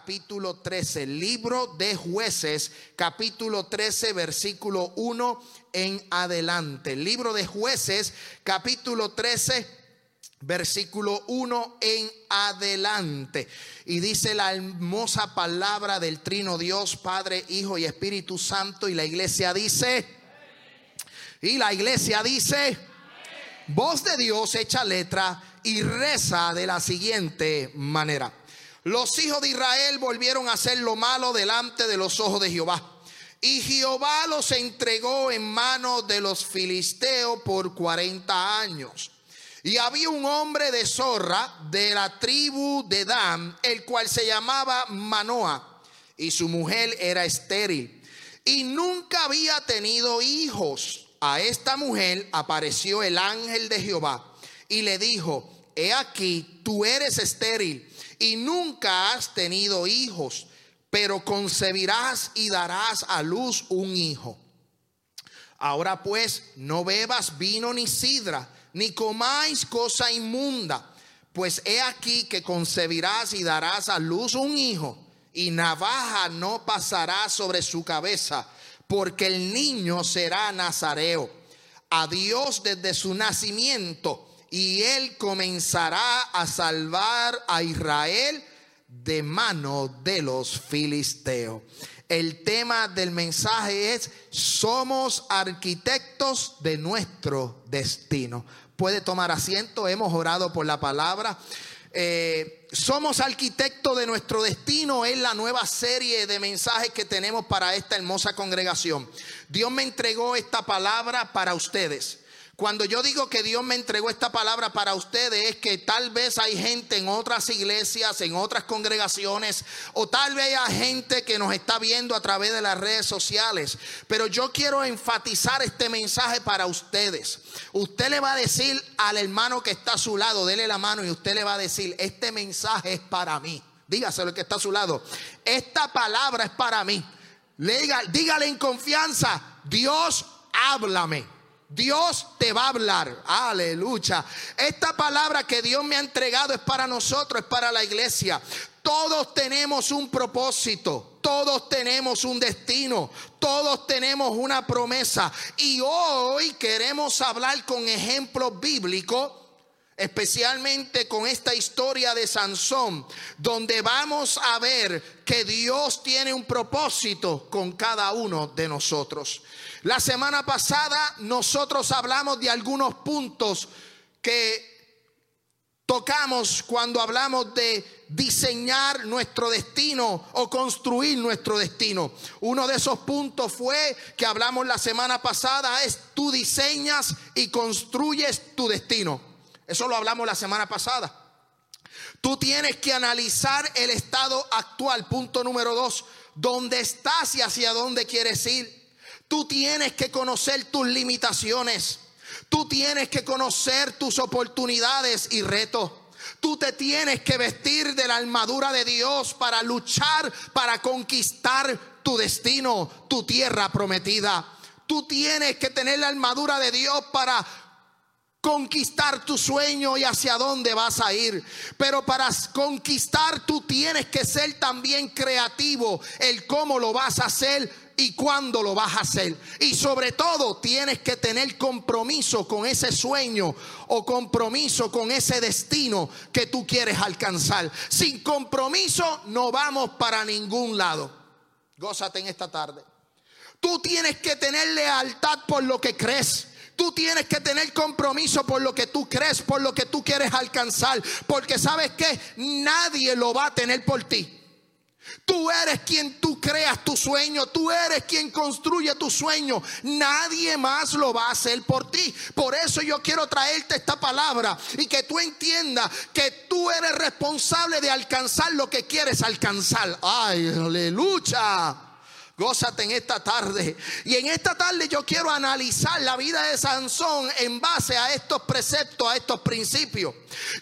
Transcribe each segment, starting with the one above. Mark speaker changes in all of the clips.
Speaker 1: capítulo 13. Libro de jueces, capítulo 13, versículo 1 en adelante. Libro de jueces, capítulo 13 versículo 1 en adelante. Y dice la hermosa palabra del trino Dios, Padre, Hijo y Espíritu Santo. Y la iglesia dice, y la iglesia dice, voz de Dios echa letra y reza de la siguiente manera. Los hijos de Israel volvieron a hacer lo malo delante de los ojos de Jehová. Y Jehová los entregó en manos de los filisteos por 40 años. Y había un hombre de Zorra de la tribu de Dan, el cual se llamaba Manoa, y su mujer era estéril, y nunca había tenido hijos. A esta mujer apareció el ángel de Jehová y le dijo, he aquí, tú eres estéril y nunca has tenido hijos, pero concebirás y darás a luz un hijo. Ahora pues, no bebas vino ni sidra ni comáis cosa inmunda, pues he aquí que concebirás y darás a luz un hijo, y navaja no pasará sobre su cabeza, porque el niño será nazareo, a Dios desde su nacimiento, y él comenzará a salvar a Israel de mano de los filisteos. El tema del mensaje es, somos arquitectos de nuestro destino. Puede tomar asiento, hemos orado por la palabra. Eh, somos arquitectos de nuestro destino, es la nueva serie de mensajes que tenemos para esta hermosa congregación. Dios me entregó esta palabra para ustedes. Cuando yo digo que Dios me entregó esta palabra para ustedes es que tal vez hay gente en otras iglesias, en otras congregaciones, o tal vez hay gente que nos está viendo a través de las redes sociales. Pero yo quiero enfatizar este mensaje para ustedes. Usted le va a decir al hermano que está a su lado, dele la mano y usted le va a decir, este mensaje es para mí. Dígaselo el que está a su lado. Esta palabra es para mí. dígale en confianza, Dios, háblame. Dios te va a hablar. Aleluya. Esta palabra que Dios me ha entregado es para nosotros, es para la iglesia. Todos tenemos un propósito, todos tenemos un destino, todos tenemos una promesa. Y hoy queremos hablar con ejemplos bíblicos especialmente con esta historia de Sansón, donde vamos a ver que Dios tiene un propósito con cada uno de nosotros. La semana pasada nosotros hablamos de algunos puntos que tocamos cuando hablamos de diseñar nuestro destino o construir nuestro destino. Uno de esos puntos fue que hablamos la semana pasada es tú diseñas y construyes tu destino. Eso lo hablamos la semana pasada. Tú tienes que analizar el estado actual, punto número dos, dónde estás y hacia dónde quieres ir. Tú tienes que conocer tus limitaciones. Tú tienes que conocer tus oportunidades y retos. Tú te tienes que vestir de la armadura de Dios para luchar, para conquistar tu destino, tu tierra prometida. Tú tienes que tener la armadura de Dios para conquistar tu sueño y hacia dónde vas a ir. Pero para conquistar tú tienes que ser también creativo el cómo lo vas a hacer y cuándo lo vas a hacer. Y sobre todo tienes que tener compromiso con ese sueño o compromiso con ese destino que tú quieres alcanzar. Sin compromiso no vamos para ningún lado. Gózate en esta tarde. Tú tienes que tener lealtad por lo que crees. Tú tienes que tener compromiso por lo que tú crees, por lo que tú quieres alcanzar. Porque sabes que nadie lo va a tener por ti. Tú eres quien tú creas tu sueño, tú eres quien construye tu sueño. Nadie más lo va a hacer por ti. Por eso yo quiero traerte esta palabra y que tú entiendas que tú eres responsable de alcanzar lo que quieres alcanzar. Ay, aleluya. Gózate en esta tarde. Y en esta tarde yo quiero analizar la vida de Sansón en base a estos preceptos, a estos principios.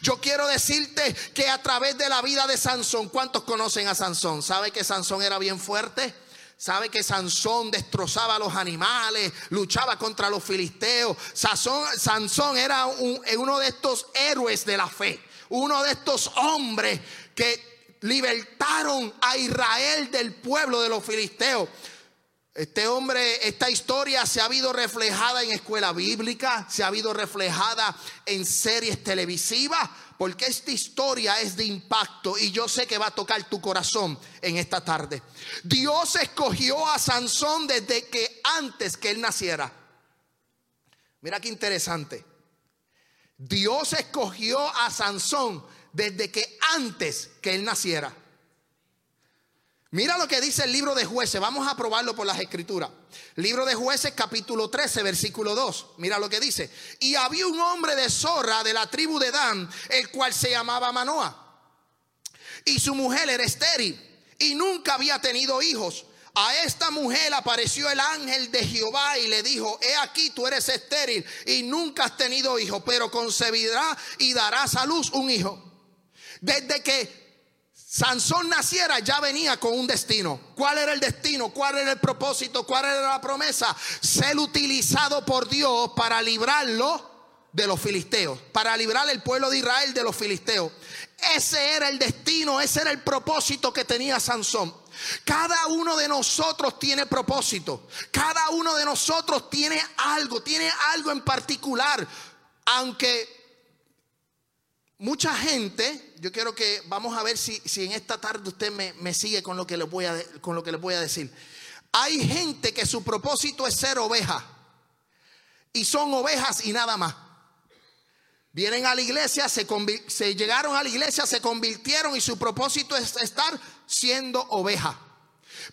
Speaker 1: Yo quiero decirte que a través de la vida de Sansón, ¿cuántos conocen a Sansón? ¿Sabe que Sansón era bien fuerte? ¿Sabe que Sansón destrozaba a los animales, luchaba contra los filisteos? Sansón, era uno de estos héroes de la fe, uno de estos hombres que libertaron a Israel del pueblo de los filisteos. Este hombre, esta historia se ha habido reflejada en escuela bíblica, se ha habido reflejada en series televisivas, porque esta historia es de impacto y yo sé que va a tocar tu corazón en esta tarde. Dios escogió a Sansón desde que antes que él naciera. Mira qué interesante. Dios escogió a Sansón desde que antes que él naciera. Mira lo que dice el libro de jueces. Vamos a probarlo por las escrituras. Libro de jueces capítulo 13 versículo 2. Mira lo que dice. Y había un hombre de Zorra de la tribu de Dan, el cual se llamaba Manoah. Y su mujer era estéril y nunca había tenido hijos. A esta mujer apareció el ángel de Jehová y le dijo, he aquí tú eres estéril y nunca has tenido hijo, pero concebirá y darás a luz un hijo. Desde que Sansón naciera ya venía con un destino. ¿Cuál era el destino? ¿Cuál era el propósito? ¿Cuál era la promesa? Ser utilizado por Dios para librarlo de los filisteos, para librar el pueblo de Israel de los filisteos. Ese era el destino, ese era el propósito que tenía Sansón. Cada uno de nosotros tiene propósito. Cada uno de nosotros tiene algo, tiene algo en particular. Aunque mucha gente, yo quiero que vamos a ver si, si en esta tarde usted me, sigue con lo, que les voy a, con lo que les voy a decir. Hay gente que su propósito es ser oveja y son ovejas y nada más. Vienen a la iglesia, se, se llegaron a la iglesia, se convirtieron y su propósito es estar siendo oveja.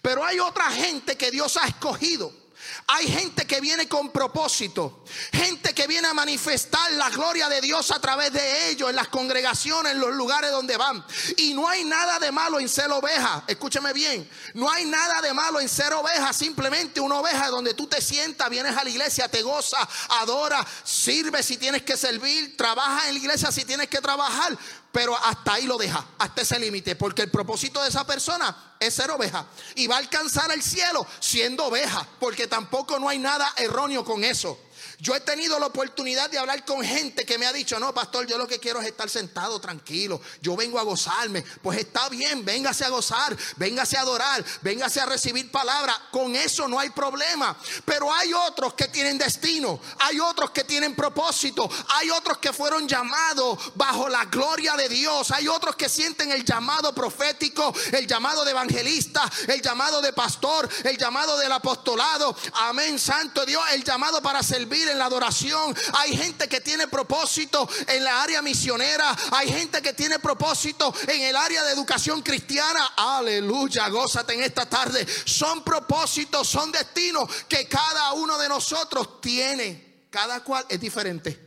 Speaker 1: Pero hay otra gente que Dios ha escogido hay gente que viene con propósito, gente que viene a manifestar la gloria de Dios a través de ellos, en las congregaciones, en los lugares donde van. Y no hay nada de malo en ser oveja, escúcheme bien, no hay nada de malo en ser oveja, simplemente una oveja donde tú te sientas, vienes a la iglesia, te goza, adora, sirve si tienes que servir, trabaja en la iglesia si tienes que trabajar, pero hasta ahí lo deja, hasta ese límite, porque el propósito de esa persona es ser oveja y va a alcanzar el cielo siendo oveja, porque tampoco no hay nada erróneo con eso. Yo he tenido la oportunidad de hablar con gente que me ha dicho, no, pastor, yo lo que quiero es estar sentado tranquilo. Yo vengo a gozarme. Pues está bien, véngase a gozar, véngase a adorar, véngase a recibir palabra. Con eso no hay problema. Pero hay otros que tienen destino, hay otros que tienen propósito, hay otros que fueron llamados bajo la gloria de Dios, hay otros que sienten el llamado profético, el llamado de evangelista, el llamado de pastor, el llamado del apostolado. Amén, Santo Dios, el llamado para servir en la adoración. Hay gente que tiene propósito en la área misionera. Hay gente que tiene propósito en el área de educación cristiana. Aleluya, gózate en esta tarde. Son propósitos, son destinos que cada uno de nosotros tiene. Cada cual es diferente.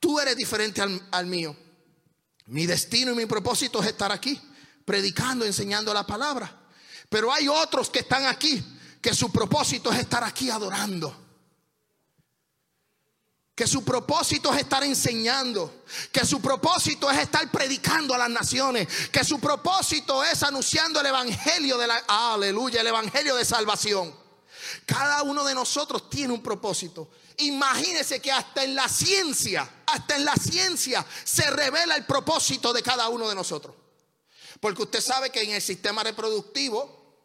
Speaker 1: Tú eres diferente al, al mío. Mi destino y mi propósito es estar aquí, predicando, enseñando la palabra. Pero hay otros que están aquí, que su propósito es estar aquí adorando que su propósito es estar enseñando, que su propósito es estar predicando a las naciones, que su propósito es anunciando el evangelio de la aleluya, el evangelio de salvación. Cada uno de nosotros tiene un propósito. Imagínese que hasta en la ciencia, hasta en la ciencia se revela el propósito de cada uno de nosotros. Porque usted sabe que en el sistema reproductivo,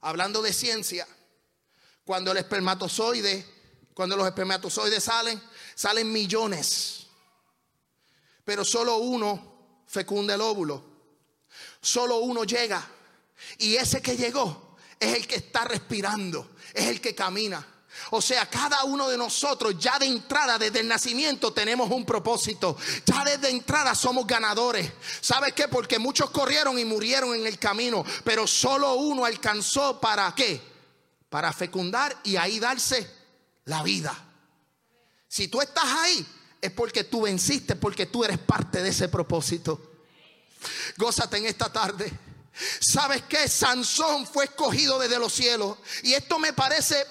Speaker 1: hablando de ciencia, cuando el espermatozoide cuando los espermatozoides salen, salen millones. Pero solo uno fecunda el óvulo. Solo uno llega. Y ese que llegó es el que está respirando, es el que camina. O sea, cada uno de nosotros ya de entrada, desde el nacimiento, tenemos un propósito. Ya desde entrada somos ganadores. ¿Sabe qué? Porque muchos corrieron y murieron en el camino, pero solo uno alcanzó para qué? Para fecundar y ahí darse la vida. Si tú estás ahí, es porque tú venciste, porque tú eres parte de ese propósito. Gózate en esta tarde. ¿Sabes qué? Sansón fue escogido desde los cielos. Y esto me parece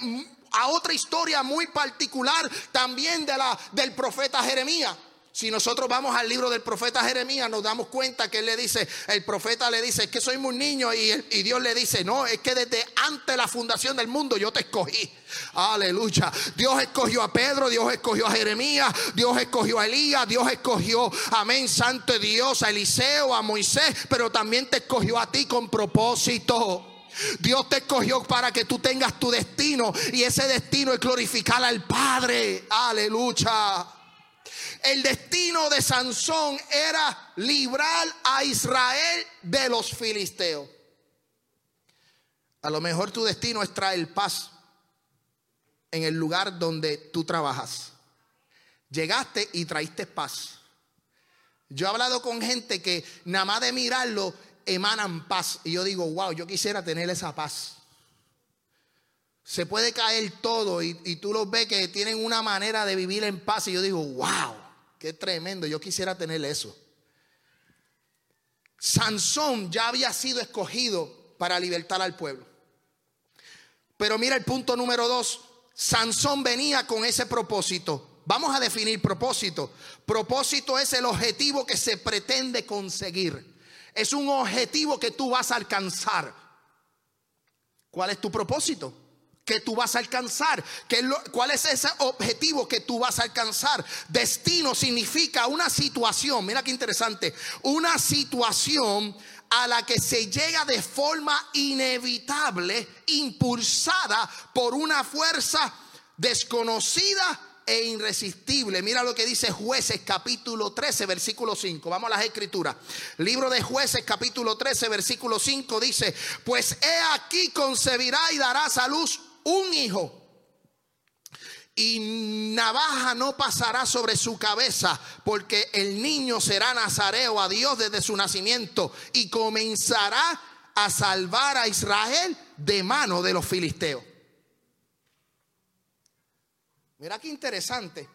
Speaker 1: a otra historia muy particular también de la, del profeta Jeremías. Si nosotros vamos al libro del profeta Jeremías, nos damos cuenta que él le dice, el profeta le dice, es que soy muy niño y, Dios le dice, no, es que desde antes la fundación del mundo yo te escogí. Aleluya. Dios escogió a Pedro, Dios escogió a Jeremías, Dios escogió a Elías, Dios escogió, amén, santo Dios, a Eliseo, a Moisés, pero también te escogió a ti con propósito. Dios te escogió para que tú tengas tu destino y ese destino es glorificar al Padre. Aleluya. El destino de Sansón era librar a Israel de los filisteos. A lo mejor tu destino es traer paz en el lugar donde tú trabajas. Llegaste y traíste paz. Yo he hablado con gente que nada más de mirarlo emanan paz. Y yo digo, wow, yo quisiera tener esa paz. Se puede caer todo y, y tú los ves que tienen una manera de vivir en paz. Y yo digo, wow. Qué tremendo, yo quisiera tener eso. Sansón ya había sido escogido para libertar al pueblo. Pero mira el punto número dos. Sansón venía con ese propósito. Vamos a definir propósito. Propósito es el objetivo que se pretende conseguir. Es un objetivo que tú vas a alcanzar. ¿Cuál es tu propósito? Que tú vas a alcanzar. ¿Cuál es ese objetivo que tú vas a alcanzar? Destino significa una situación, mira qué interesante, una situación a la que se llega de forma inevitable, impulsada por una fuerza desconocida e irresistible. Mira lo que dice jueces capítulo 13, versículo 5. Vamos a las escrituras. Libro de jueces capítulo 13, versículo 5 dice, pues he aquí concebirá y dará a luz un hijo y navaja no pasará sobre su cabeza, porque el niño será nazareo a Dios desde su nacimiento y comenzará a salvar a Israel de mano de los filisteos. Mira qué interesante.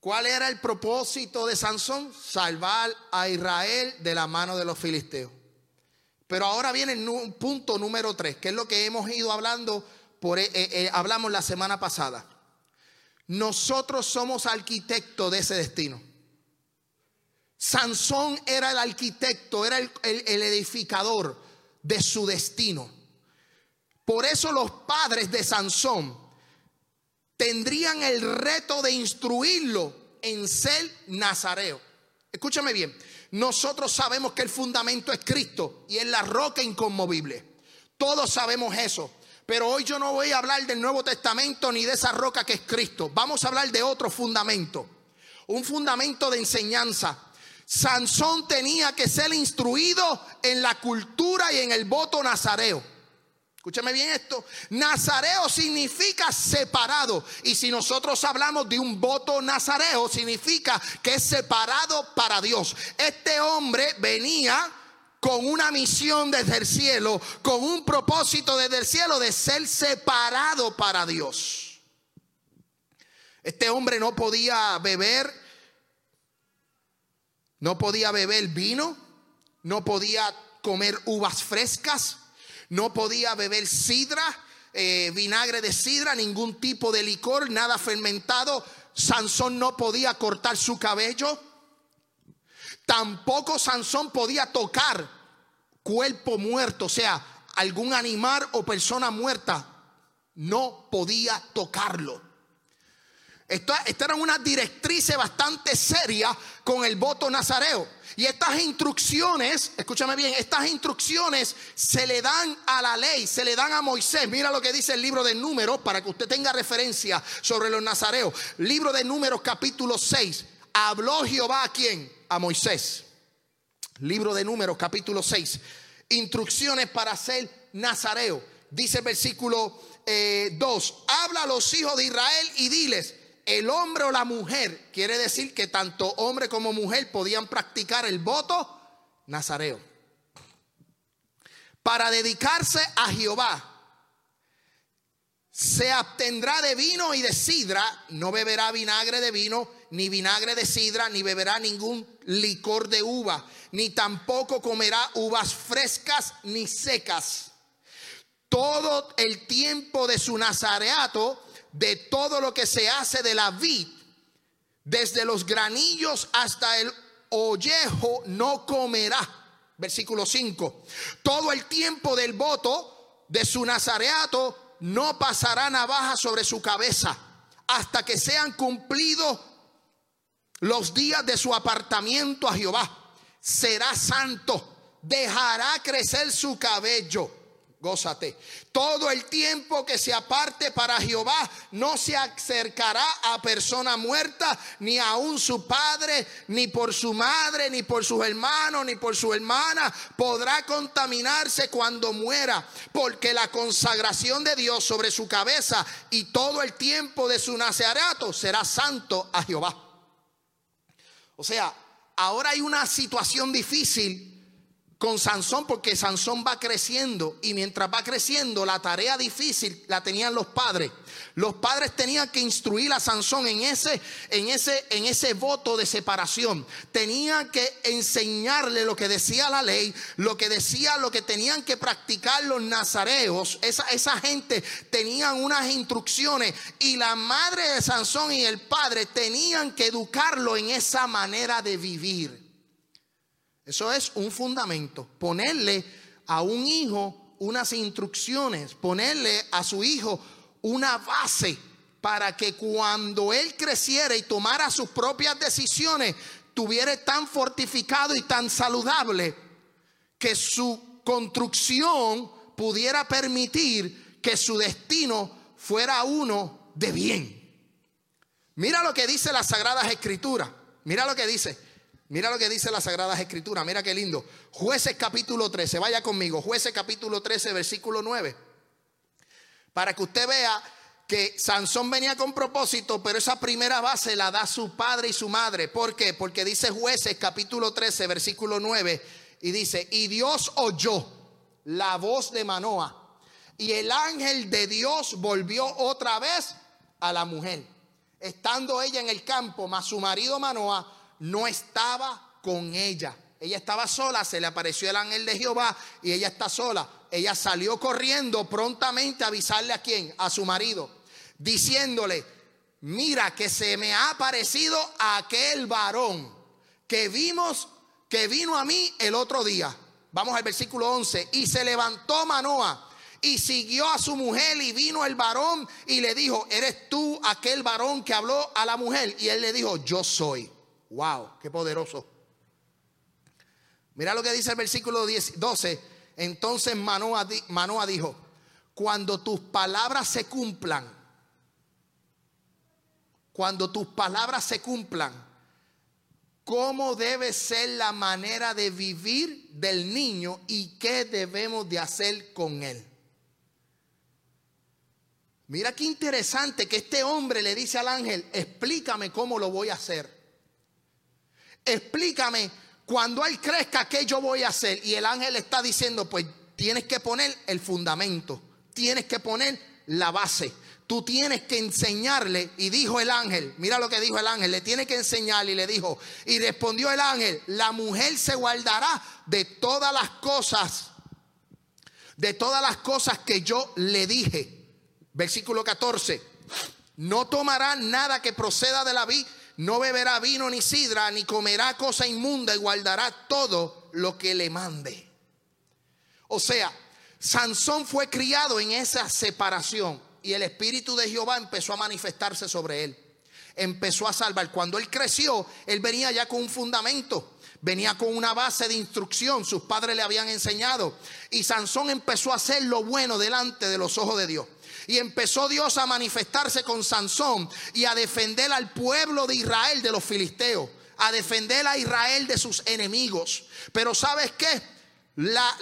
Speaker 1: ¿Cuál era el propósito de Sansón? Salvar a Israel de la mano de los filisteos. Pero ahora viene el punto número tres, que es lo que hemos ido hablando, eh, eh, eh, hablamos la semana pasada. Nosotros somos arquitectos de ese destino. Sansón era el arquitecto, era el, el edificador de su destino. Por eso los padres de Sansón tendrían el reto de instruirlo en ser nazareo. Escúchame bien, nosotros sabemos que el fundamento es Cristo y es la roca inconmovible. Todos sabemos eso. Pero hoy yo no voy a hablar del Nuevo Testamento ni de esa roca que es Cristo. Vamos a hablar de otro fundamento. Un fundamento de enseñanza. Sansón tenía que ser instruido en la cultura y en el voto nazareo. Escúchame bien esto. Nazareo significa separado. Y si nosotros hablamos de un voto nazareo, significa que es separado para Dios. Este hombre venía con una misión desde el cielo, con un propósito desde el cielo de ser separado para Dios. Este hombre no podía beber, no podía beber vino, no podía comer uvas frescas no podía beber sidra, eh, vinagre de sidra, ningún tipo de licor, nada fermentado. Sansón no podía cortar su cabello. Tampoco Sansón podía tocar cuerpo muerto, o sea, algún animal o persona muerta. No podía tocarlo. Esta, esta era una directriz bastante seria con el voto nazareo. Y estas instrucciones, escúchame bien, estas instrucciones se le dan a la ley, se le dan a Moisés. Mira lo que dice el libro de números para que usted tenga referencia sobre los nazareos. Libro de números capítulo 6. Habló Jehová a quién? A Moisés. Libro de números capítulo 6. Instrucciones para ser nazareo. Dice el versículo 2. Eh, Habla a los hijos de Israel y diles el hombre o la mujer, quiere decir que tanto hombre como mujer podían practicar el voto nazareo. Para dedicarse a Jehová, se abstendrá de vino y de sidra, no beberá vinagre de vino, ni vinagre de sidra, ni beberá ningún licor de uva, ni tampoco comerá uvas frescas ni secas. Todo el tiempo de su nazareato de todo lo que se hace de la vid, desde los granillos hasta el ollejo no comerá. Versículo 5. Todo el tiempo del voto de su nazareato no pasará navaja sobre su cabeza hasta que sean cumplidos los días de su apartamiento a Jehová. Será santo, dejará crecer su cabello gózate. Todo el tiempo que se aparte para Jehová no se acercará a persona muerta, ni aun su padre, ni por su madre, ni por sus hermanos, ni por su hermana. Podrá contaminarse cuando muera, porque la consagración de Dios sobre su cabeza y todo el tiempo de su nacerato será santo a Jehová. O sea, ahora hay una situación difícil con Sansón porque Sansón va creciendo y mientras va creciendo la tarea difícil la tenían los padres. Los padres tenían que instruir a Sansón en ese en ese en ese voto de separación. Tenían que enseñarle lo que decía la ley, lo que decía lo que tenían que practicar los nazareos. Esa, esa gente tenían unas instrucciones y la madre de Sansón y el padre tenían que educarlo en esa manera de vivir. Eso es un fundamento. Ponerle a un hijo unas instrucciones, ponerle a su hijo una base para que cuando él creciera y tomara sus propias decisiones, tuviera tan fortificado y tan saludable que su construcción pudiera permitir que su destino fuera uno de bien. Mira lo que dice las Sagradas Escrituras. Mira lo que dice. Mira lo que dice las Sagradas Escrituras, mira qué lindo. Jueces capítulo 13, vaya conmigo, jueces capítulo 13, versículo 9. Para que usted vea que Sansón venía con propósito, pero esa primera base la da su padre y su madre. ¿Por qué? Porque dice jueces capítulo 13, versículo 9, y dice, y Dios oyó la voz de Manoa, y el ángel de Dios volvió otra vez a la mujer. Estando ella en el campo, más su marido Manoa, no estaba con ella. Ella estaba sola, se le apareció el ángel de Jehová y ella está sola. Ella salió corriendo prontamente a avisarle a quién, a su marido, diciéndole, mira que se me ha aparecido aquel varón que vimos, que vino a mí el otro día. Vamos al versículo 11. Y se levantó Manoa y siguió a su mujer y vino el varón y le dijo, ¿eres tú aquel varón que habló a la mujer? Y él le dijo, yo soy. Wow, qué poderoso. Mira lo que dice el versículo 12. Entonces Manoa, dijo, cuando tus palabras se cumplan, cuando tus palabras se cumplan, ¿cómo debe ser la manera de vivir del niño y qué debemos de hacer con él? Mira qué interesante que este hombre le dice al ángel, explícame cómo lo voy a hacer explícame cuando él crezca qué yo voy a hacer. Y el ángel está diciendo, pues tienes que poner el fundamento, tienes que poner la base. Tú tienes que enseñarle, y dijo el ángel, mira lo que dijo el ángel, le tiene que enseñarle y le dijo, y respondió el ángel, la mujer se guardará de todas las cosas, de todas las cosas que yo le dije. Versículo 14, no tomará nada que proceda de la vid no beberá vino ni sidra, ni comerá cosa inmunda y guardará todo lo que le mande. O sea, Sansón fue criado en esa separación y el Espíritu de Jehová empezó a manifestarse sobre él. Empezó a salvar. Cuando él creció, él venía ya con un fundamento. Venía con una base de instrucción, sus padres le habían enseñado. Y Sansón empezó a hacer lo bueno delante de los ojos de Dios. Y empezó Dios a manifestarse con Sansón y a defender al pueblo de Israel de los filisteos, a defender a Israel de sus enemigos. Pero ¿sabes qué? La,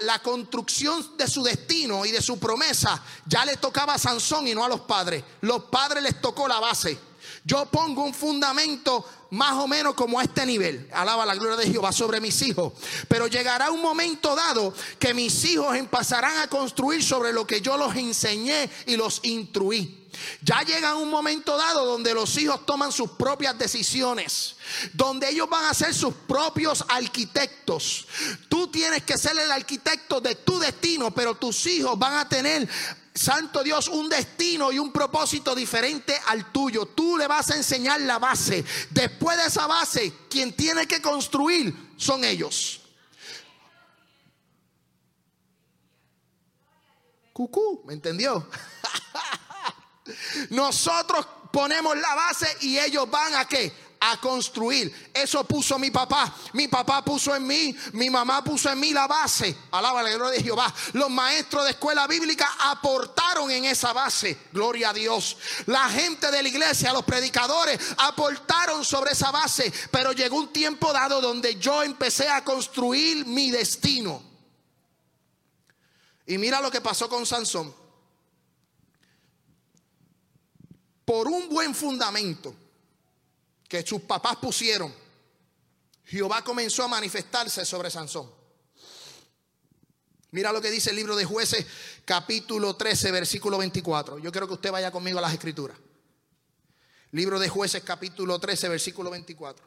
Speaker 1: la, construcción de su destino y de su promesa ya le tocaba a Sansón y no a los padres. Los padres les tocó la base. Yo pongo un fundamento más o menos como a este nivel. Alaba la gloria de Jehová sobre mis hijos. Pero llegará un momento dado que mis hijos empezarán a construir sobre lo que yo los enseñé y los instruí. Ya llega un momento dado donde los hijos toman sus propias decisiones, donde ellos van a ser sus propios arquitectos. Tú tienes que ser el arquitecto de tu destino, pero tus hijos van a tener Santo Dios, un destino y un propósito diferente al tuyo. Tú le vas a enseñar la base. Después de esa base, quien tiene que construir son ellos. Cucú, ¿me entendió? Nosotros ponemos la base y ellos van a qué? A construir. Eso puso mi papá. Mi papá puso en mí, mi mamá puso en mí la base. Alaba la gloria de Jehová. Los maestros de escuela bíblica aportaron en esa base. Gloria a Dios. La gente de la iglesia, los predicadores, aportaron sobre esa base. Pero llegó un tiempo dado donde yo empecé a construir mi destino. Y mira lo que pasó con Sansón. Por un buen fundamento que sus papás pusieron, Jehová comenzó a manifestarse sobre Sansón. Mira lo que dice el libro de jueces capítulo 13 versículo 24. Yo quiero que usted vaya conmigo a las escrituras. Libro de jueces capítulo 13 versículo 24.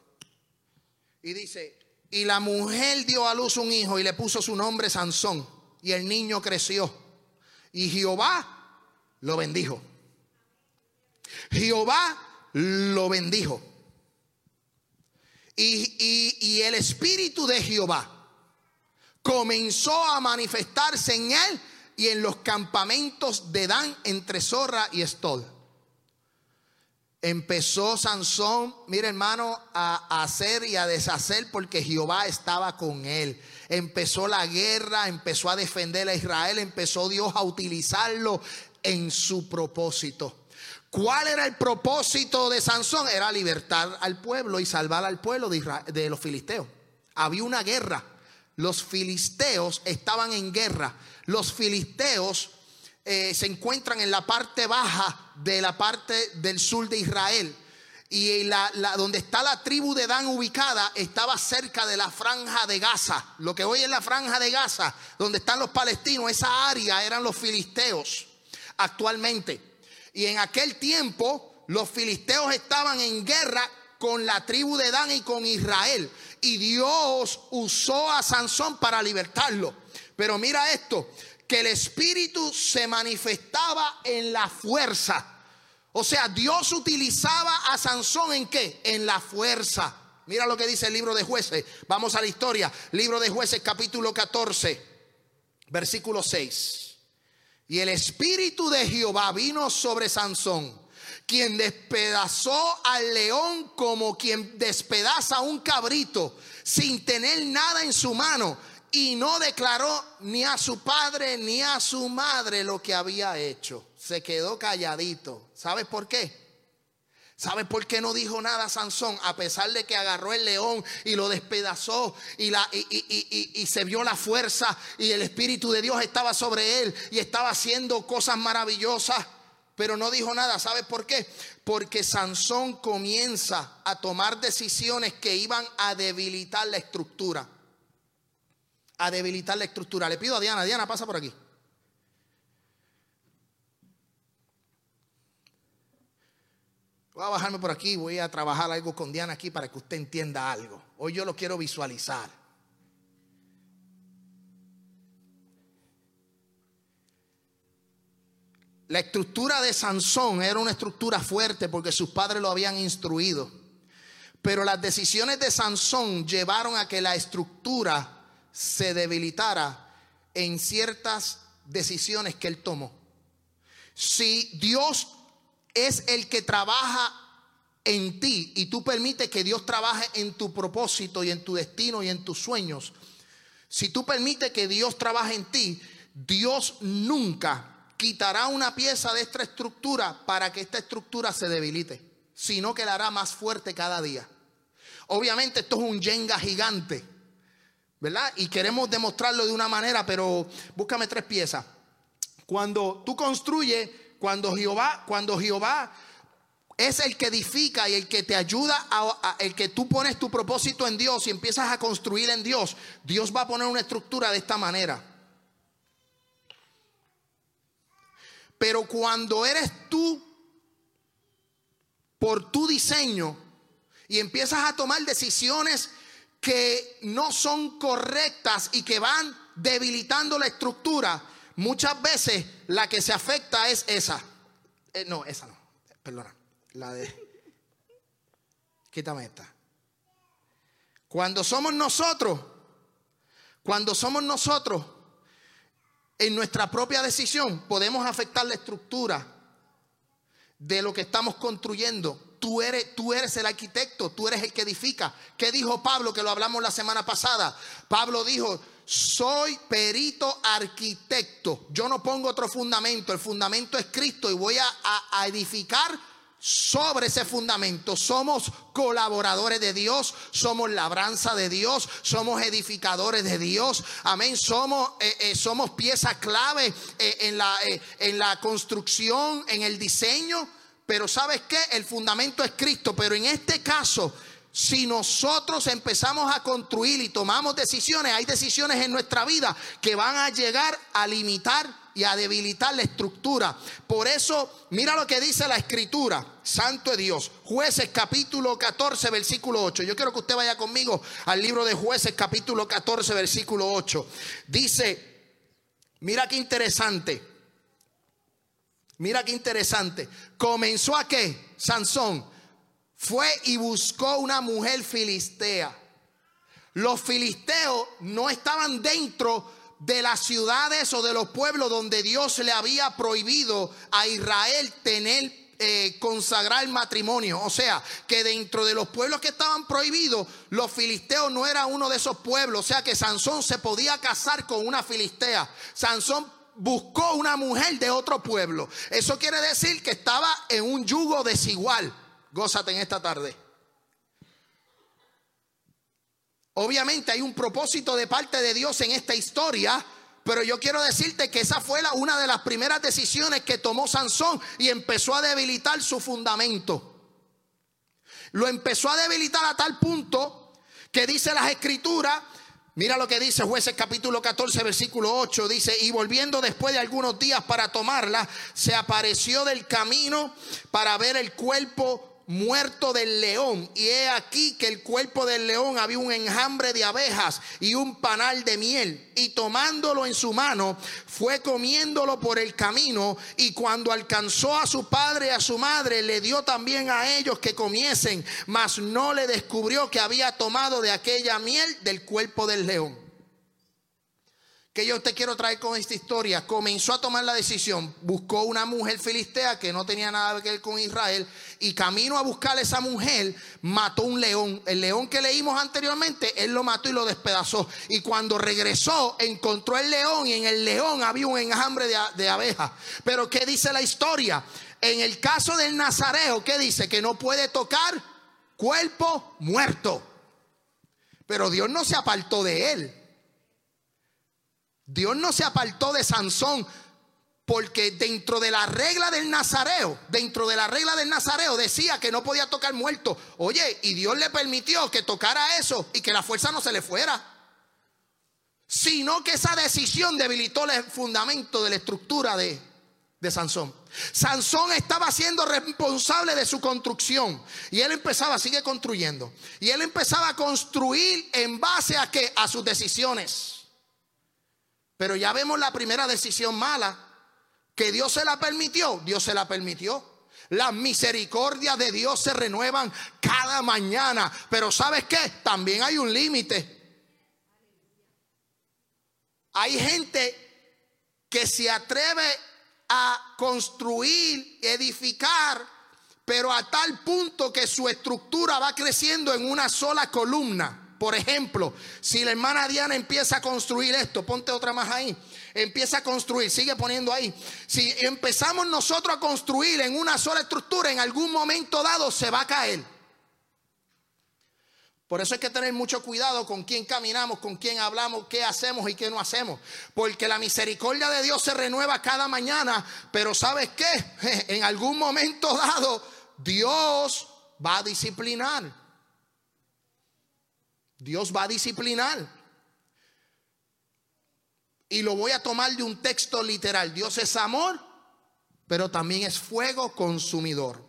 Speaker 1: Y dice, y la mujer dio a luz un hijo y le puso su nombre Sansón. Y el niño creció. Y Jehová lo bendijo. Jehová lo bendijo. Y, el Espíritu de Jehová comenzó a manifestarse en él y en los campamentos de Dan entre Zorra y Estol. Empezó Sansón, mire hermano, a hacer y a deshacer porque Jehová estaba con él. Empezó la guerra, empezó a defender a Israel, empezó Dios a utilizarlo en su propósito. ¿Cuál era el propósito de Sansón? Era libertar al pueblo y salvar al pueblo de, los filisteos. Había una guerra. Los filisteos estaban en guerra. Los filisteos eh, se encuentran en la parte baja de la parte del sur de Israel. Y la, donde está la tribu de Dan ubicada estaba cerca de la franja de Gaza. Lo que hoy es la franja de Gaza, donde están los palestinos, esa área eran los filisteos actualmente. Y en aquel tiempo los filisteos estaban en guerra con la tribu de Dan y con Israel. Y Dios usó a Sansón para libertarlo. Pero mira esto, que el espíritu se manifestaba en la fuerza. O sea, Dios utilizaba a Sansón en qué? En la fuerza. Mira lo que dice el libro de jueces. Vamos a la historia. Libro de jueces capítulo 14, versículo 6. Y el espíritu de Jehová vino sobre Sansón, quien despedazó al león como quien despedaza un cabrito, sin tener nada en su mano, y no declaró ni a su padre ni a su madre lo que había hecho. Se quedó calladito. ¿Sabes por qué? ¿Sabe por qué no dijo nada Sansón? A pesar de que agarró el león y lo despedazó y, la, y, se vio la fuerza y el Espíritu de Dios estaba sobre él y estaba haciendo cosas maravillosas, pero no dijo nada. ¿Sabe por qué? Porque Sansón comienza a tomar decisiones que iban a debilitar la estructura. A debilitar la estructura. Le pido a Diana, Diana, pasa por aquí. Voy a bajarme por aquí, voy a trabajar algo con Diana aquí para que usted entienda algo. Hoy yo lo quiero visualizar. La estructura de Sansón era una estructura fuerte porque sus padres lo habían instruido. Pero las decisiones de Sansón llevaron a que la estructura se debilitara en ciertas decisiones que él tomó. Si Dios es el que trabaja en ti y tú permites que Dios trabaje en tu propósito y en tu destino y en tus sueños, si tú permites que Dios trabaje en ti, Dios nunca quitará una pieza de esta estructura para que esta estructura se debilite, sino que la hará más fuerte cada día. Obviamente esto es un yenga gigante, ¿verdad? Y queremos demostrarlo de una manera, pero búscame tres piezas. Cuando tú construyes cuando Jehová, cuando Jehová es el que edifica y el que te ayuda, a, el que tú pones tu propósito en Dios y empiezas a construir en Dios, Dios va a poner una estructura de esta manera. Pero cuando eres tú, por tu diseño, y empiezas a tomar decisiones que no son correctas y que van debilitando la estructura, muchas veces la que se afecta es esa. Eh, no, esa no, perdona, la de... Quítame esta. Cuando somos nosotros, cuando somos nosotros, en nuestra propia decisión podemos afectar la estructura de lo que estamos construyendo. Tú eres, tú eres el arquitecto, tú eres el que edifica. ¿Qué dijo Pablo? Que lo hablamos la semana pasada. Pablo dijo, soy perito arquitecto. Yo no pongo otro fundamento. El fundamento es Cristo y voy a, edificar sobre ese fundamento. Somos colaboradores de Dios, somos labranza de Dios, somos edificadores de Dios. Amén. Somos, eh, eh, somos clave eh, en, la, en la construcción, en el diseño. Pero sabes qué? El fundamento es Cristo. Pero en este caso, si nosotros empezamos a construir y tomamos decisiones, hay decisiones en nuestra vida que van a llegar a limitar y a debilitar la estructura. Por eso, mira lo que dice la escritura, Santo de Dios, jueces capítulo 14, versículo 8. Yo quiero que usted vaya conmigo al libro de jueces capítulo 14, versículo 8. Dice, mira qué interesante. Mira qué interesante. Comenzó a qué? Sansón fue y buscó una mujer filistea. Los filisteos no estaban dentro de las ciudades o de los pueblos donde Dios le había prohibido a Israel tener eh, consagrar matrimonio. O sea, que dentro de los pueblos que estaban prohibidos, los filisteos no era uno de esos pueblos. O sea, que Sansón se podía casar con una filistea. Sansón buscó una mujer de otro pueblo. Eso quiere decir que estaba en un yugo desigual. Gózate en esta tarde. Obviamente hay un propósito de parte de Dios en esta historia, pero yo quiero decirte que esa fue la, una de las primeras decisiones que tomó Sansón y empezó a debilitar su fundamento. Lo empezó a debilitar a tal punto que dice las escrituras, mira lo que dice jueces capítulo 14 versículo 8, dice, y volviendo después de algunos días para tomarla, se apareció del camino para ver el cuerpo muerto del león. Y he aquí que el cuerpo del león había un enjambre de abejas y un panal de miel. Y tomándolo en su mano, fue comiéndolo por el camino. Y cuando alcanzó a su padre y a su madre, le dio también a ellos que comiesen. Mas no le descubrió que había tomado de aquella miel del cuerpo del león que yo te quiero traer con esta historia, comenzó a tomar la decisión, buscó una mujer filistea que no tenía nada que ver con Israel y camino a buscar a esa mujer, mató un león. El león que leímos anteriormente, él lo mató y lo despedazó. Y cuando regresó, encontró el león y en el león había un enjambre de, de abejas. Pero ¿qué dice la historia? En el caso del Nazareo, ¿qué dice? Que no puede tocar cuerpo muerto. Pero Dios no se apartó de él. Dios no se apartó de Sansón porque dentro de la regla del Nazareo, dentro de la regla del Nazareo decía que no podía tocar muerto. Oye, y Dios le permitió que tocara eso y que la fuerza no se le fuera. Sino que esa decisión debilitó el fundamento de la estructura de, de Sansón. Sansón estaba siendo responsable de su construcción y él empezaba, sigue construyendo, y él empezaba a construir en base a que a sus decisiones. Pero ya vemos la primera decisión mala, que Dios se la permitió, Dios se la permitió. Las misericordias de Dios se renuevan cada mañana, pero ¿sabes qué? También hay un límite. Hay gente que se atreve a construir, edificar, pero a tal punto que su estructura va creciendo en una sola columna. Por ejemplo, si la hermana Diana empieza a construir esto, ponte otra más ahí, empieza a construir, sigue poniendo ahí. Si empezamos nosotros a construir en una sola estructura, en algún momento dado se va a caer. Por eso hay que tener mucho cuidado con quién caminamos, con quién hablamos, qué hacemos y qué no hacemos. Porque la misericordia de Dios se renueva cada mañana, pero ¿sabes qué? En algún momento dado Dios va a disciplinar. Dios va a disciplinar. Y lo voy a tomar de un texto literal. Dios es amor, pero también es fuego consumidor.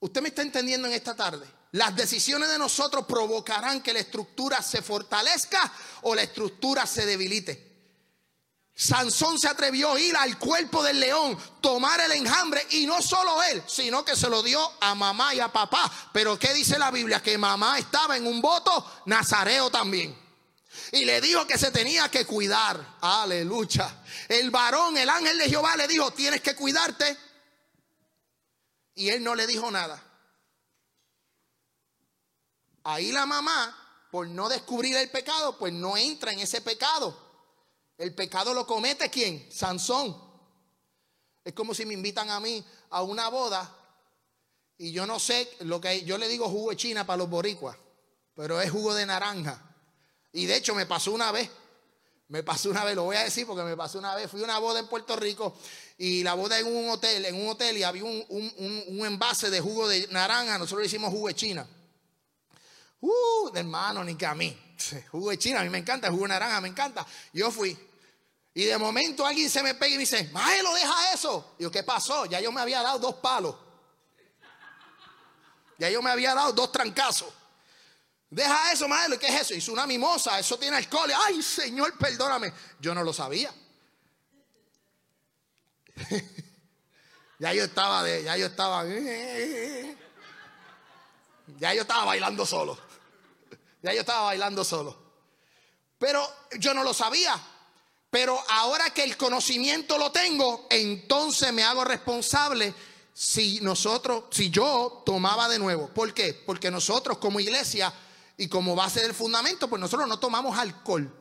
Speaker 1: ¿Usted me está entendiendo en esta tarde? Las decisiones de nosotros provocarán que la estructura se fortalezca o la estructura se debilite. Sansón se atrevió a ir al cuerpo del león, tomar el enjambre y no solo él, sino que se lo dio a mamá y a papá. Pero ¿qué dice la Biblia? Que mamá estaba en un voto nazareo también. Y le dijo que se tenía que cuidar. Aleluya. El varón, el ángel de Jehová le dijo, tienes que cuidarte. Y él no le dijo nada. Ahí la mamá, por no descubrir el pecado, pues no entra en ese pecado. El pecado lo comete quién? Sansón. Es como si me invitan a mí a una boda y yo no sé lo que yo le digo jugo de china para los boricuas, pero es jugo de naranja. Y de hecho me pasó una vez. Me pasó una vez, lo voy a decir porque me pasó una vez. Fui a una boda en Puerto Rico y la boda en un hotel, en un hotel y había un, un envase de jugo de naranja. Nosotros le hicimos jugo de china. Uh, de hermano, ni que a mí. Jugo de China, a mí me encanta, jugo de naranja, me encanta. Yo fui. Y de momento alguien se me pega y me dice, Maelo, deja eso. Y yo, ¿qué pasó? Ya yo me había dado dos palos. Ya yo me había dado dos trancazos. Deja eso, Maelo, ¿qué es eso? Es una mimosa, eso tiene alcohol. Ay, Señor, perdóname. Yo no lo sabía. ya yo estaba de, ya yo estaba. Ya yo estaba bailando solo. Ya yo estaba bailando solo. Pero yo no lo sabía. Pero ahora que el conocimiento lo tengo, entonces me hago responsable si nosotros, si yo tomaba de nuevo. ¿Por qué? Porque nosotros como iglesia y como base del fundamento, pues nosotros no tomamos alcohol.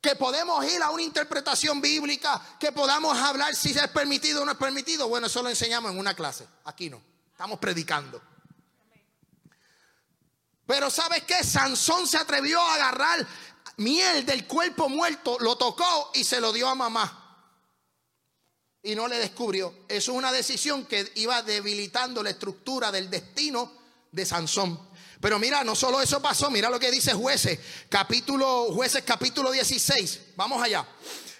Speaker 1: Que podemos ir a una interpretación bíblica, que podamos hablar si es permitido o no es permitido. Bueno, eso lo enseñamos en una clase. Aquí no. Estamos predicando. Pero ¿sabes qué? Sansón se atrevió a agarrar miel del cuerpo muerto, lo tocó y se lo dio a mamá. Y no le descubrió. Eso es una decisión que iba debilitando la estructura del destino de Sansón. Pero mira, no solo eso pasó, mira lo que dice Jueces, capítulo Jueces capítulo 16. Vamos allá.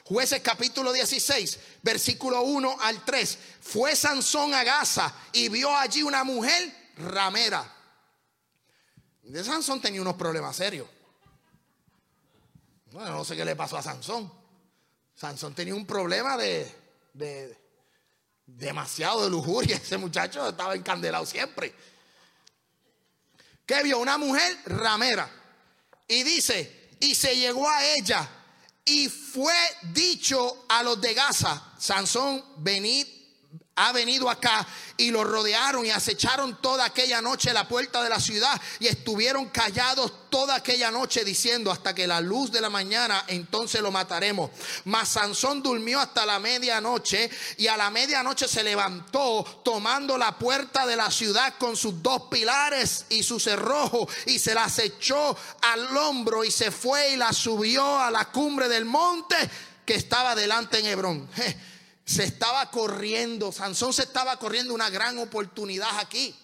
Speaker 1: Jueces capítulo 16, versículo 1 al 3. Fue Sansón a Gaza y vio allí una mujer ramera de Sansón tenía unos problemas serios. Bueno, no sé qué le pasó a Sansón. Sansón tenía un problema de, de demasiado de lujuria. Ese muchacho estaba encandelado siempre. Que vio una mujer ramera. Y dice, y se llegó a ella. Y fue dicho a los de Gaza, Sansón, venid ha venido acá y lo rodearon y acecharon toda aquella noche la puerta de la ciudad y estuvieron callados toda aquella noche diciendo hasta que la luz de la mañana entonces lo mataremos. Mas Sansón durmió hasta la medianoche y a la medianoche se levantó tomando la puerta de la ciudad con sus dos pilares y su cerrojo y se la echó al hombro y se fue y la subió a la cumbre del monte que estaba delante en Hebrón se estaba corriendo, Sansón se estaba corriendo una gran oportunidad aquí.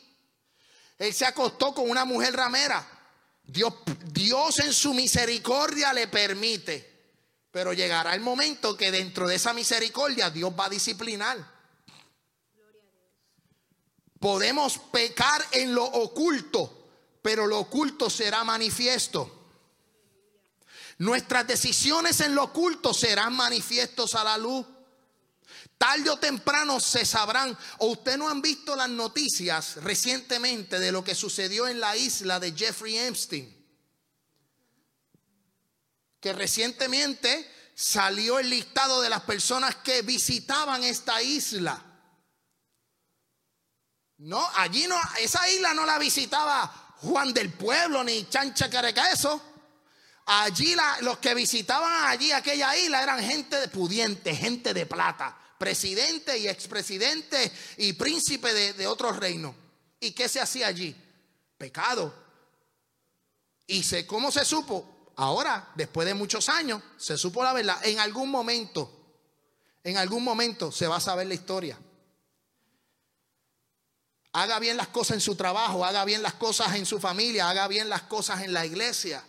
Speaker 1: Él se acostó con una mujer ramera. Dios, Dios en su misericordia le permite. Pero llegará el momento que dentro de esa misericordia Dios va a disciplinar. Podemos pecar en lo oculto, pero lo oculto será manifiesto. Nuestras decisiones en lo oculto serán manifiestos a la luz. Tarde o temprano se sabrán, o usted no han visto las noticias recientemente de lo que sucedió en la isla de Jeffrey Epstein. Que recientemente salió el listado de las personas que visitaban esta isla. No, allí no, esa isla no la visitaba Juan del Pueblo ni Chancha Carecaeso. Allí los que visitaban allí aquella isla eran gente de pudiente, gente de plata presidente y expresidente y príncipe de, de otro reino. ¿Y qué se hacía allí? Pecado. ¿Y se, cómo se supo? Ahora, después de muchos años, se supo la verdad. En algún momento, en algún momento se va a saber la historia. Haga bien las cosas en su trabajo, haga bien las cosas en su familia, haga bien las cosas en la iglesia.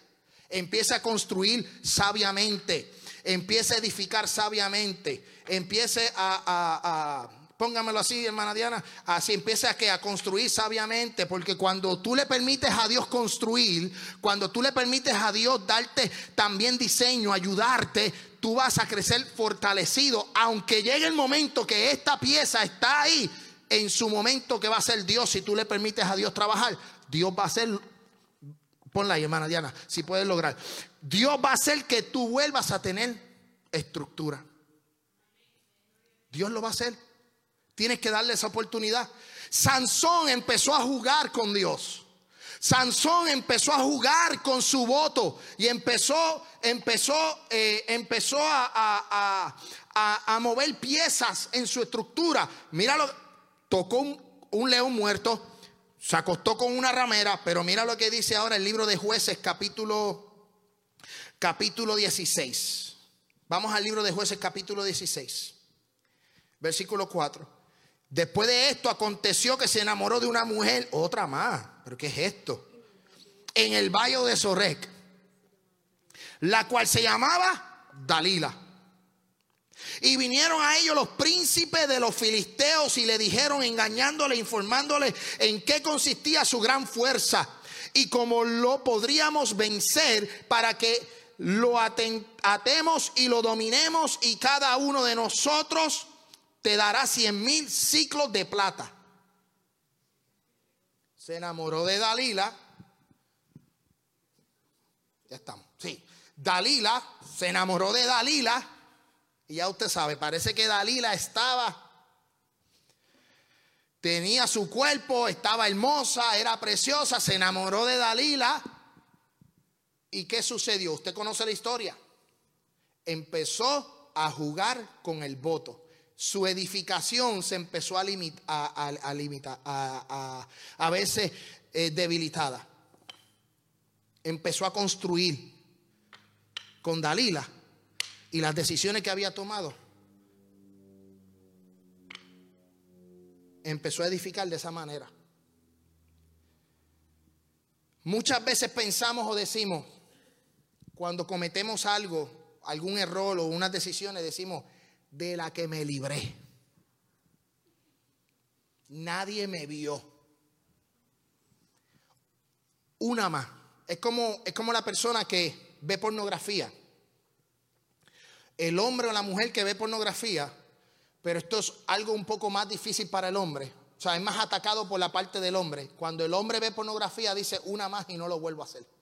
Speaker 1: Empieza a construir sabiamente, empieza a edificar sabiamente empiece a, Póngamelo así, hermana Diana. Así empieza a, que a construir sabiamente. Porque cuando tú le permites a Dios construir, cuando tú le permites a Dios darte también diseño, ayudarte, tú vas a crecer fortalecido. Aunque llegue el momento que esta pieza está ahí, en su momento que va a ser Dios, si tú le permites a Dios trabajar, Dios va a ser. Ponla ahí, hermana Diana, si puedes lograr. Dios va a hacer que tú vuelvas a tener estructura. Dios lo va a hacer. Tienes que darle esa oportunidad. Sansón empezó a jugar con Dios. Sansón empezó a jugar con su voto y empezó, empezó, eh, empezó a, mover piezas en su estructura. Míralo, tocó un león muerto, se acostó con una ramera, pero mira lo que dice ahora el libro de jueces capítulo, capítulo 16. Vamos al libro de jueces capítulo 16, versículo 4. Después de esto aconteció que se enamoró de una mujer, otra más, pero ¿qué es esto? En el valle de Sorek, la cual se llamaba Dalila. Y vinieron a ellos los príncipes de los filisteos y le dijeron, engañándole, informándole en qué consistía su gran fuerza y cómo lo podríamos vencer para que lo atemos y lo dominemos y cada uno de nosotros te dará cien mil ciclos de plata. Se enamoró de Dalila. Ya estamos. Sí. Dalila se enamoró de Dalila. Y ya usted sabe, parece que Dalila estaba, tenía su cuerpo, estaba hermosa, era preciosa, se enamoró de Dalila. ¿Y qué sucedió? Usted conoce la historia. Empezó a jugar con el voto su edificación se empezó a, limitar, a, a, veces eh, debilitada. Empezó a construir con Dalila y las decisiones que había tomado. Empezó a edificar de esa manera. Muchas veces pensamos o decimos, cuando cometemos algo, algún error o unas decisiones, decimos, de la que me libré. Nadie me vio. Una más. Es como, es como la persona que ve pornografía. El hombre o la mujer que ve pornografía, pero esto es algo un poco más difícil para el hombre. O sea, es más atacado por la parte del hombre. Cuando el hombre ve pornografía, dice una más y no lo vuelvo a hacer.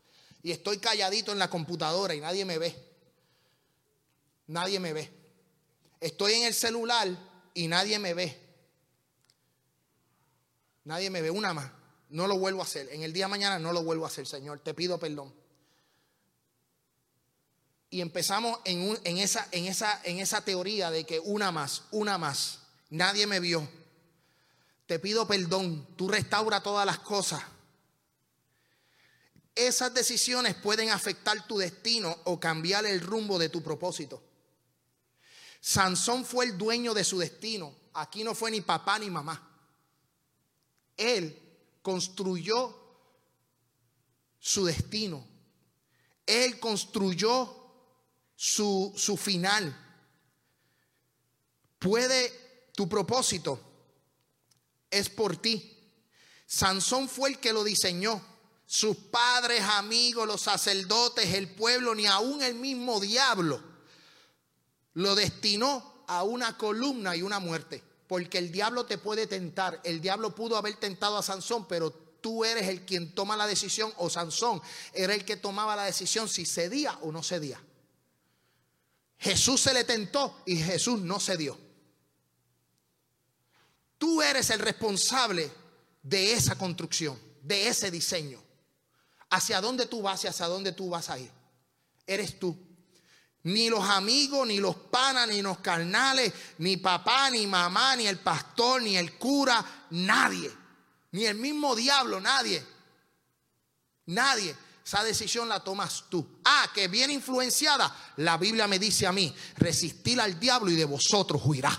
Speaker 1: Y estoy calladito en la computadora y nadie me ve. Nadie me ve. Estoy en el celular y nadie me ve. Nadie me ve una más. No lo vuelvo a hacer. En el día de mañana no lo vuelvo a hacer, Señor. Te pido perdón. Y empezamos en, esa, en, esa, en esa teoría de que una más, una más. Nadie me vio. Te pido perdón. Tú restaura todas las cosas. Esas decisiones pueden afectar tu destino o cambiar el rumbo de tu propósito. Sansón fue el dueño de su destino. Aquí no fue ni papá ni mamá. Él construyó su destino. Él construyó su, su final. Puede, tu propósito es por ti. Sansón fue el que lo diseñó. Sus padres, amigos, los sacerdotes, el pueblo, ni aún el mismo diablo lo destinó a una columna y una muerte. Porque el diablo te puede tentar. El diablo pudo haber tentado a Sansón, pero tú eres el quien toma la decisión, o Sansón era el que tomaba la decisión si cedía o no cedía. Jesús se le tentó y Jesús no cedió. Tú eres el responsable de esa construcción, de ese diseño. Hacia dónde tú vas y hacia dónde tú vas a ir. Eres tú. Ni los amigos, ni los panas, ni los carnales, ni papá, ni mamá, ni el pastor, ni el cura, nadie. Ni el mismo diablo, nadie. Nadie. Esa decisión la tomas tú. Ah, que viene influenciada. La Biblia me dice a mí, resistir al diablo y de vosotros huirá.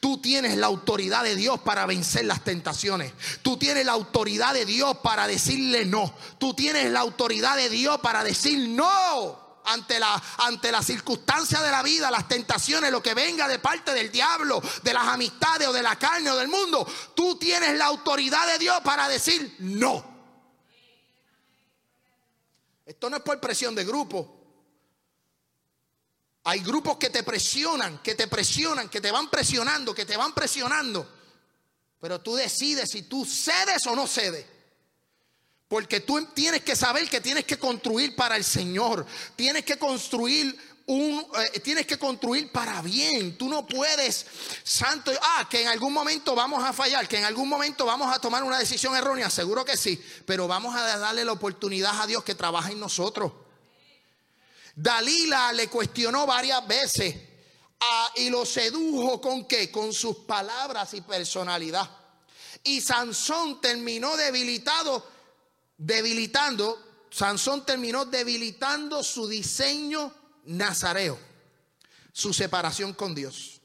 Speaker 1: Tú tienes la autoridad de Dios para vencer las tentaciones. Tú tienes la autoridad de Dios para decirle no. Tú tienes la autoridad de Dios para decir no ante la, ante circunstancia de la vida, las tentaciones, lo que venga de parte del diablo, de las amistades o de la carne o del mundo, tú tienes la autoridad de Dios para decir no. Esto no es por presión de grupo. Hay grupos que te presionan, que te presionan, que te van presionando, que te van presionando. Pero tú decides si tú cedes o no cedes. Porque tú tienes que saber que tienes que construir para el Señor. Tienes que construir un, eh, tienes que construir para bien. Tú no puedes, santo, ah, que en algún momento vamos a fallar, que en algún momento vamos a tomar una decisión errónea, seguro que sí, pero vamos a darle la oportunidad a Dios que trabaje en nosotros. Dalila le cuestionó varias veces ah, y lo sedujo con qué? Con sus palabras y personalidad. Y Sansón terminó debilitado, debilitando, Sansón terminó debilitando su diseño nazareo, su separación con Dios.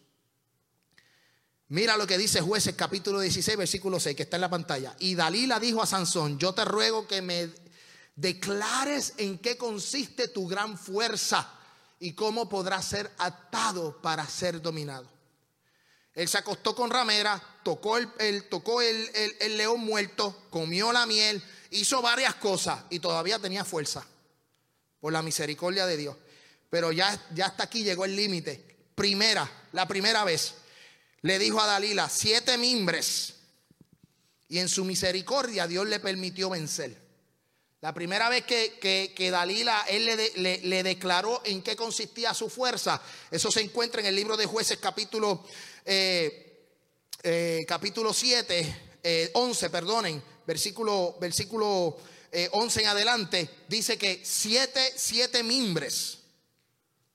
Speaker 1: Mira lo que dice jueces capítulo 16, versículo 6, que está en la pantalla. Y Dalila dijo a Sansón, yo te ruego que me declares en qué consiste tu gran fuerza y cómo podrás ser atado para ser dominado. Él se acostó con ramera, tocó, el, tocó el, el, león muerto, comió la miel, hizo varias cosas y todavía tenía fuerza por la misericordia de Dios. Pero ya, ya hasta aquí llegó el límite. Primera, la primera vez, le dijo a Dalila, siete mimbres. Y en su misericordia Dios le permitió vencer. La primera vez que, Dalila, él le, declaró en qué consistía su fuerza, eso se encuentra en el libro de jueces capítulo, eh, eh, capítulo 7, 11, eh, perdonen, versículo, versículo 11 en adelante, dice que siete, siete mimbres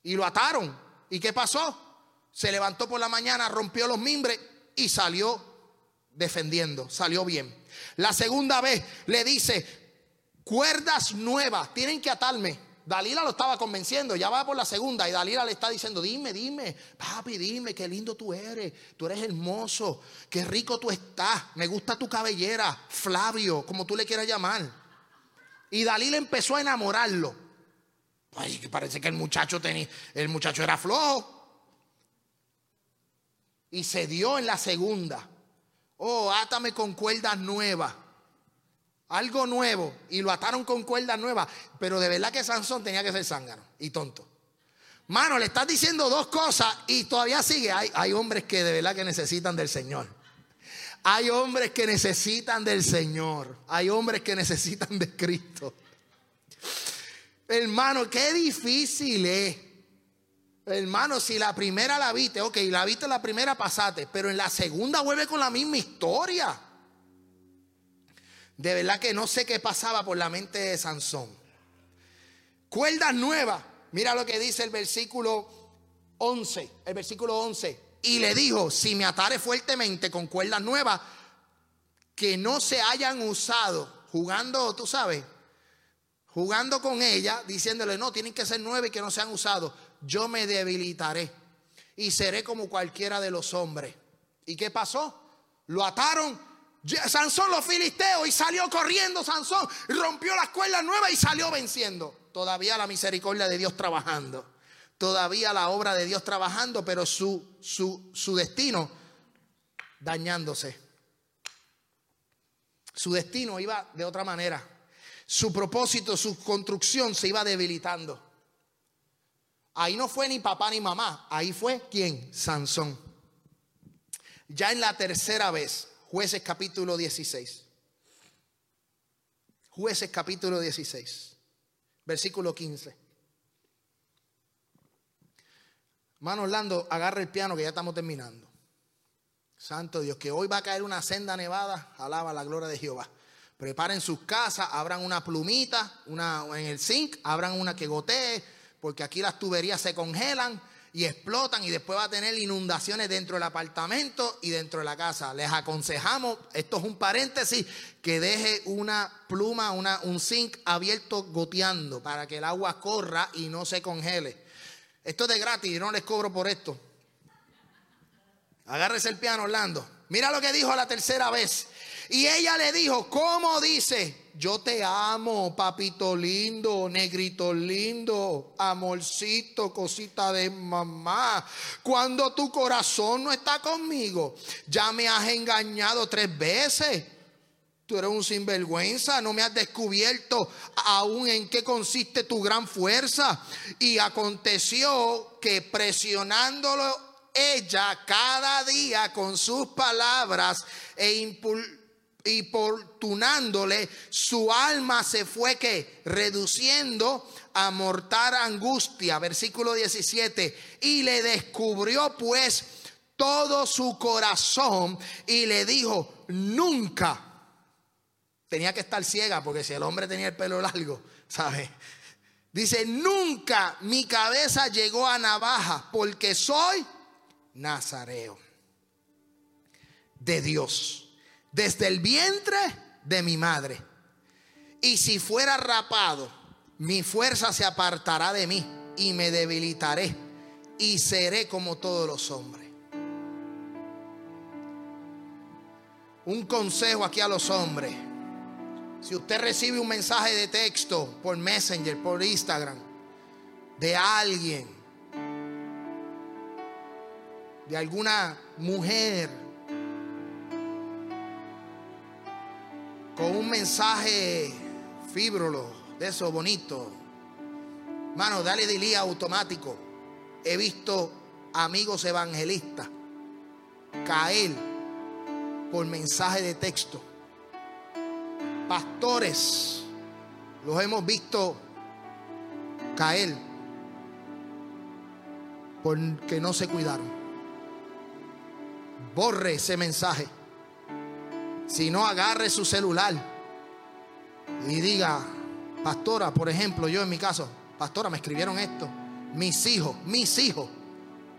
Speaker 1: y lo ataron. ¿Y qué pasó? Se levantó por la mañana, rompió los mimbres y salió defendiendo, salió bien. La segunda vez le dice, cuerdas nuevas, tienen que atarme. Dalila lo estaba convenciendo, ya va por la segunda y Dalila le está diciendo, dime, dime, papi, dime, qué lindo tú eres, tú eres hermoso, qué rico tú estás, me gusta tu cabellera, Flavio, como tú le quieras llamar. Y Dalila empezó a enamorarlo. Ay, que parece que el muchacho tenía, el muchacho era flojo. Y se dio en la segunda. Oh, átame con cuerdas nuevas algo nuevo y lo ataron con cuerdas nuevas, pero de verdad que Sansón tenía que ser zángano y tonto. Mano, le estás diciendo dos cosas y todavía sigue. Hay, hay hombres que de verdad que necesitan del Señor. Hay hombres que necesitan del Señor. Hay hombres que necesitan de Cristo. Hermano, qué difícil es. Hermano, si la primera la viste, ok, la viste la primera pasaste, pero en la segunda vuelve con la misma historia. De verdad que no sé qué pasaba por la mente de Sansón. Cuerdas nuevas. Mira lo que dice el versículo 11. El versículo 11. Y le dijo, si me atare fuertemente con cuerdas nuevas que no se hayan usado, jugando, tú sabes, jugando con ella, diciéndole, no, tienen que ser nueve y que no se han usado, yo me debilitaré y seré como cualquiera de los hombres. ¿Y qué pasó? Lo ataron Sansón los filisteos y salió corriendo Sansón, rompió las cuerdas nuevas y salió venciendo. Todavía la misericordia de Dios trabajando. Todavía la obra de Dios trabajando, pero su, su, su destino dañándose. Su destino iba de otra manera. Su propósito, su construcción se iba debilitando. Ahí no fue ni papá ni mamá, ahí fue quién, Sansón. Ya en la tercera vez, Jueces capítulo 16. Jueces capítulo 16, versículo 15. Hermano Orlando, agarra el piano que ya estamos terminando. Santo Dios, que hoy va a caer una senda nevada, alaba la gloria de Jehová. Preparen sus casas, abran una plumita, una en el zinc, abran una que gotee, porque aquí las tuberías se congelan y explotan y después va a tener inundaciones dentro del apartamento y dentro de la casa. Les aconsejamos, esto es un paréntesis, que deje una pluma, una, un zinc abierto goteando para que el agua corra y no se congele. Esto es de gratis y no les cobro por esto. Agárrese el piano, Orlando. Mira lo que dijo la tercera vez. Y ella le dijo, ¿cómo dice? Yo te amo, papito lindo, negrito lindo, amorcito, cosita de mamá. Cuando tu corazón no está conmigo, ya me has engañado tres veces. Tú eres un sinvergüenza, no me has descubierto aún en qué consiste tu gran fuerza. Y aconteció que presionándolo ella cada día con sus palabras e importunándole, su alma se fue que reduciendo a mortal angustia. Versículo 17. Y le descubrió pues todo su corazón y le dijo, nunca Tenía que estar ciega porque si el hombre tenía el pelo largo, ¿sabe? Dice, nunca mi cabeza llegó a navaja porque soy nazareo de Dios, desde el vientre de mi madre. Y si fuera rapado, mi fuerza se apartará de mí y me debilitaré y seré como todos los hombres. Un consejo aquí a los hombres. Si usted recibe un mensaje de texto por Messenger, por Instagram, de alguien, de alguna mujer, con un mensaje fíbrolo, de eso bonito, mano, dale de automático. He visto amigos evangelistas caer por mensaje de texto pastores los hemos visto caer porque no se cuidaron. Borre ese mensaje. Si no, agarre su celular y diga, pastora, por ejemplo, yo en mi caso, pastora, me escribieron esto. Mis hijos, mis hijos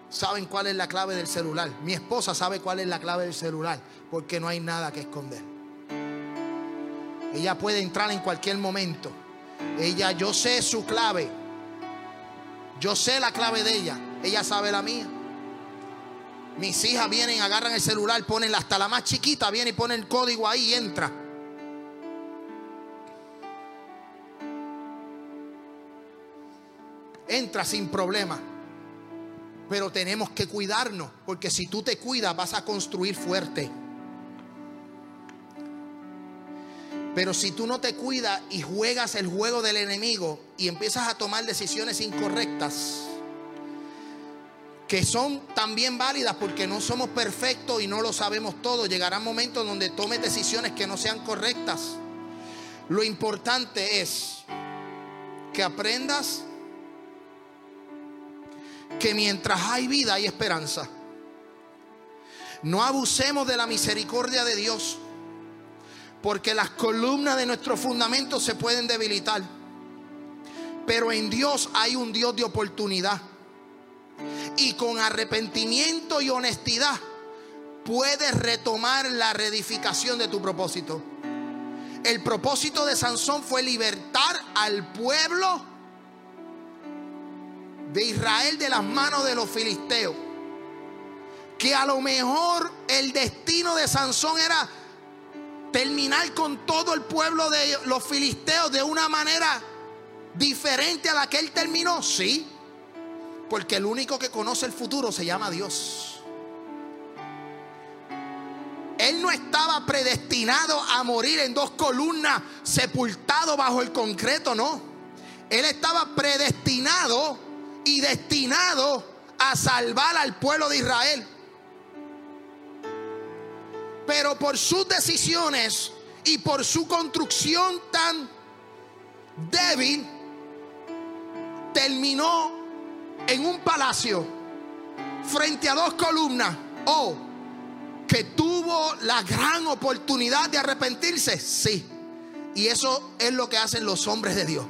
Speaker 1: saben cuál es la clave del celular. Mi esposa sabe cuál es la clave del celular porque no hay nada que esconder. Ella puede entrar en cualquier momento. Ella, yo sé su clave. Yo sé la clave de ella. Ella sabe la mía. Mis hijas vienen, agarran el celular, ponen hasta la más chiquita, viene y pone el código ahí y entra. Entra sin problema. Pero tenemos que cuidarnos, porque si tú te cuidas vas a construir fuerte. Pero si tú no te cuidas y juegas el juego del enemigo y empiezas a tomar decisiones incorrectas, que son también válidas porque no somos perfectos y no lo sabemos todo, llegará momentos donde tomes decisiones que no sean correctas. Lo importante es que aprendas que mientras hay vida hay esperanza. No abusemos de la misericordia de Dios. Porque las columnas de nuestro fundamento se pueden debilitar. Pero en Dios hay un Dios de oportunidad. Y con arrepentimiento y honestidad puedes retomar la reedificación de tu propósito. El propósito de Sansón fue libertar al pueblo de Israel de las manos de los filisteos. Que a lo mejor el destino de Sansón era terminar con todo el pueblo de los filisteos de una manera diferente a la que él terminó? Sí, porque el único que conoce el futuro se llama Dios. Él no estaba predestinado a morir en dos columnas, sepultado bajo el concreto, no. Él estaba predestinado y destinado a salvar al pueblo de Israel. Pero por sus decisiones y por su construcción tan débil, terminó en un palacio frente a dos columnas. Oh, que tuvo la gran oportunidad de arrepentirse. Sí. Y eso es lo que hacen los hombres de Dios.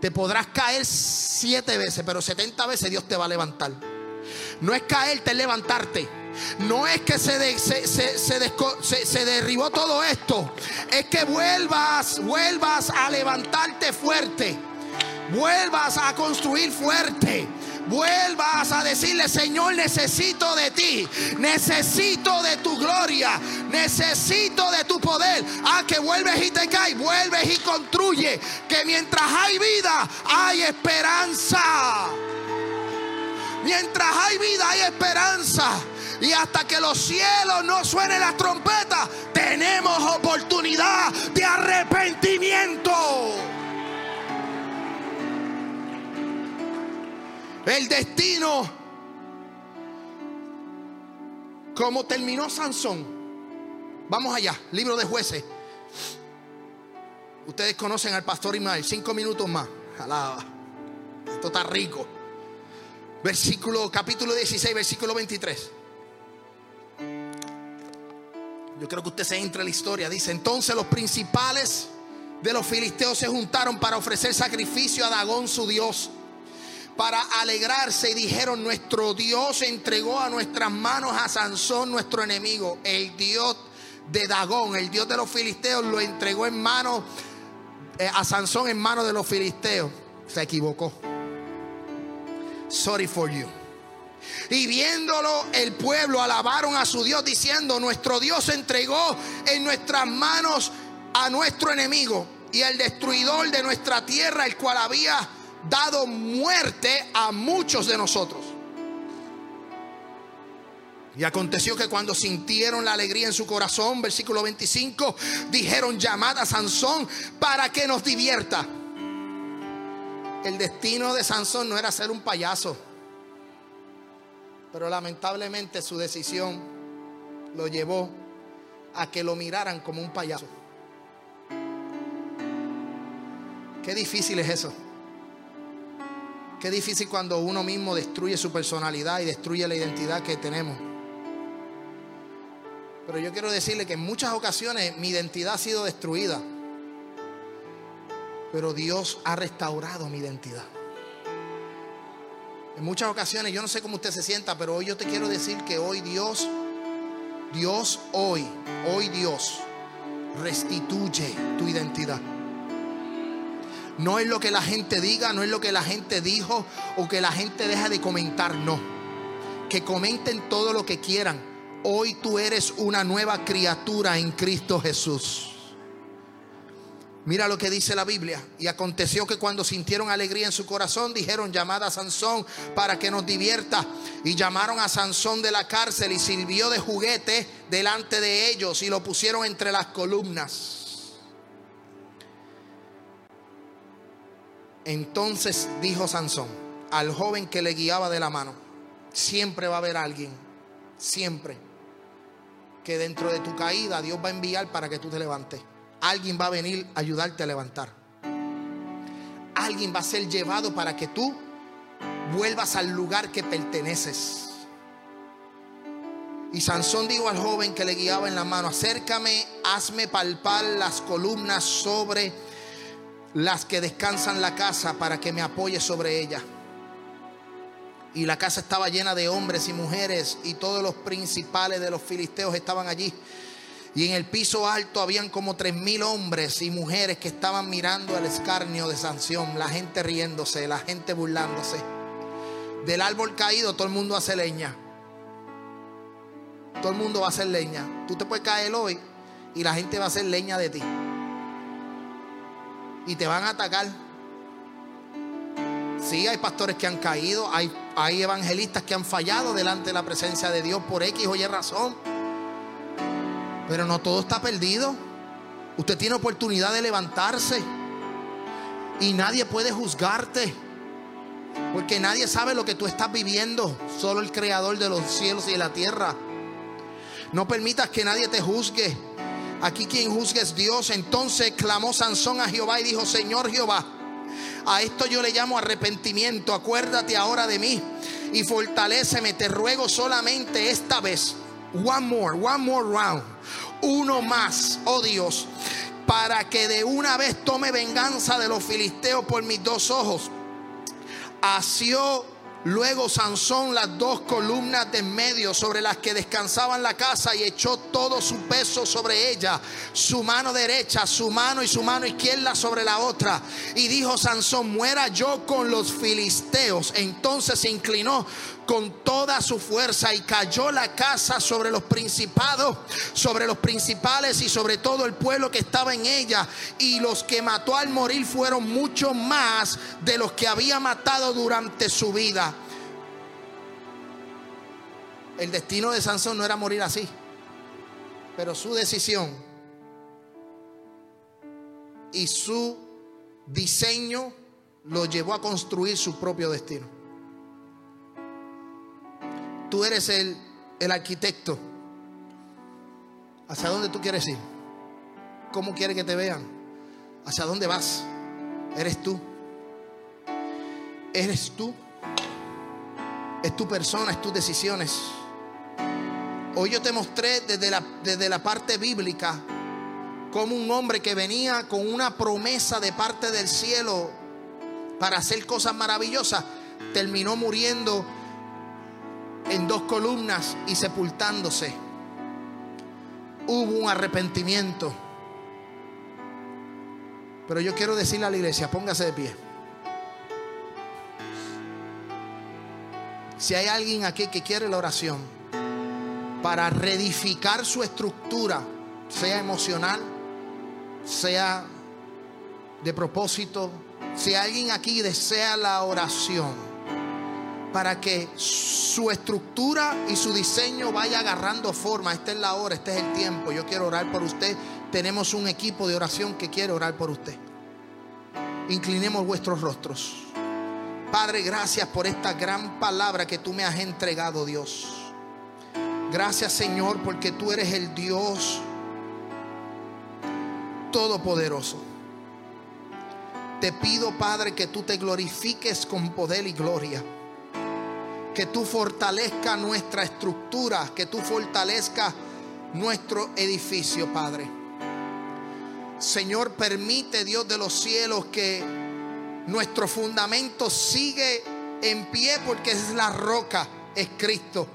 Speaker 1: Te podrás caer siete veces, pero setenta veces Dios te va a levantar. No es caerte, es levantarte. No es que se, se, derribó todo esto. Es que vuelvas, vuelvas a levantarte fuerte. Vuelvas a construir fuerte. vuelvas a decirle, Señor, necesito de ti, necesito de tu gloria, necesito de tu poder. Ah, que vuelves y te caes, vuelves y construye, que mientras hay vida, hay esperanza. Mientras hay vida, hay esperanza. Y hasta que los cielos no suenen las trompetas, tenemos oportunidad de arrepentimiento. El destino, como terminó Sansón. Vamos allá, libro de jueces. Ustedes conocen al pastor Ismael, cinco minutos más. Alaba. Esto está rico. Versículo, capítulo 16, versículo 23. Yo creo que usted se entra en la historia. Dice, entonces los principales de los filisteos se juntaron para ofrecer sacrificio a Dagón su Dios. Para alegrarse y dijeron, nuestro Dios entregó a nuestras manos a Sansón, nuestro enemigo. El Dios de Dagón, el Dios de los filisteos, lo entregó en manos eh, a Sansón en manos de los filisteos. Se equivocó. Sorry for you. Y viéndolo el pueblo alabaron a su Dios diciendo, nuestro Dios entregó en nuestras manos a nuestro enemigo y al destruidor de nuestra tierra, el cual había dado muerte a muchos de nosotros. Y aconteció que cuando sintieron la alegría en su corazón, versículo 25, dijeron, llamad a Sansón para que nos divierta. El destino de Sansón no era ser un payaso. Pero lamentablemente su decisión lo llevó a que lo miraran como un payaso. Qué difícil es eso. Qué difícil cuando uno mismo destruye su personalidad y destruye la identidad que tenemos. Pero yo quiero decirle que en muchas ocasiones mi identidad ha sido destruida. Pero Dios ha restaurado mi identidad. En muchas ocasiones, yo no sé cómo usted se sienta, pero hoy yo te quiero decir que hoy Dios, Dios hoy, hoy Dios restituye tu identidad. No es lo que la gente diga, no es lo que la gente dijo o que la gente deja de comentar, no. Que comenten todo lo que quieran. Hoy tú eres una nueva criatura en Cristo Jesús. Mira lo que dice la Biblia. Y aconteció que cuando sintieron alegría en su corazón, dijeron, llamad a Sansón para que nos divierta. Y llamaron a Sansón de la cárcel y sirvió de juguete delante de ellos y lo pusieron entre las columnas. Entonces dijo Sansón al joven que le guiaba de la mano, siempre va a haber alguien, siempre, que dentro de tu caída Dios va a enviar para que tú te levantes. Alguien va a venir a ayudarte a levantar. Alguien va a ser llevado para que tú vuelvas al lugar que perteneces. Y Sansón dijo al joven que le guiaba en la mano, acércame, hazme palpar las columnas sobre las que descansan la casa para que me apoye sobre ella. Y la casa estaba llena de hombres y mujeres y todos los principales de los filisteos estaban allí. Y en el piso alto habían como tres mil hombres y mujeres que estaban mirando el escarnio de sanción, la gente riéndose, la gente burlándose. Del árbol caído todo el mundo hace leña. Todo el mundo va a hacer leña. Tú te puedes caer hoy y la gente va a hacer leña de ti. Y te van a atacar. Sí, hay pastores que han caído, hay, hay evangelistas que han fallado delante de la presencia de Dios por X o Y razón. Pero no todo está perdido. Usted tiene oportunidad de levantarse. Y nadie puede juzgarte. Porque nadie sabe lo que tú estás viviendo. Solo el creador de los cielos y de la tierra. No permitas que nadie te juzgue. Aquí quien juzgue es Dios. Entonces clamó Sansón a Jehová y dijo, Señor Jehová, a esto yo le llamo arrepentimiento. Acuérdate ahora de mí y fortaléceme. Te ruego solamente esta vez. One more, one more round uno más, oh Dios, para que de una vez tome venganza de los filisteos por mis dos ojos. Asió Luego Sansón las dos columnas de en medio sobre las que descansaban la casa y echó todo su peso sobre ella, su mano derecha, su mano y su mano izquierda sobre la otra. Y dijo Sansón, muera yo con los filisteos. Entonces se inclinó con toda su fuerza y cayó la casa sobre los principados, sobre los principales y sobre todo el pueblo que estaba en ella. Y los que mató al morir fueron mucho más de los que había matado durante su vida. El destino de Sansón no era morir así, pero su decisión y su diseño lo llevó a construir su propio destino. Tú eres el, el arquitecto. ¿Hacia dónde tú quieres ir? ¿Cómo quieres que te vean? ¿Hacia dónde vas? Eres tú. Eres tú. Es tu persona, es tus decisiones. Hoy yo te mostré desde la, desde la parte bíblica como un hombre que venía con una promesa de parte del cielo para hacer cosas maravillosas, terminó muriendo en dos columnas y sepultándose. Hubo un arrepentimiento. Pero yo quiero decirle a la iglesia, póngase de pie. Si hay alguien aquí que quiere la oración para reedificar su estructura, sea emocional, sea de propósito, si alguien aquí desea la oración, para que su estructura y su diseño vaya agarrando forma. Esta es la hora, este es el tiempo. Yo quiero orar por usted. Tenemos un equipo de oración que quiere orar por usted. Inclinemos vuestros rostros. Padre, gracias por esta gran palabra que tú me has entregado, Dios. Gracias, Señor, porque tú eres el Dios todopoderoso. Te pido, Padre, que tú te glorifiques con poder y gloria que tú fortalezca nuestra estructura, que tú fortalezca nuestro edificio, Padre. Señor, permite, Dios de los cielos, que nuestro fundamento sigue en pie porque es la roca, es Cristo.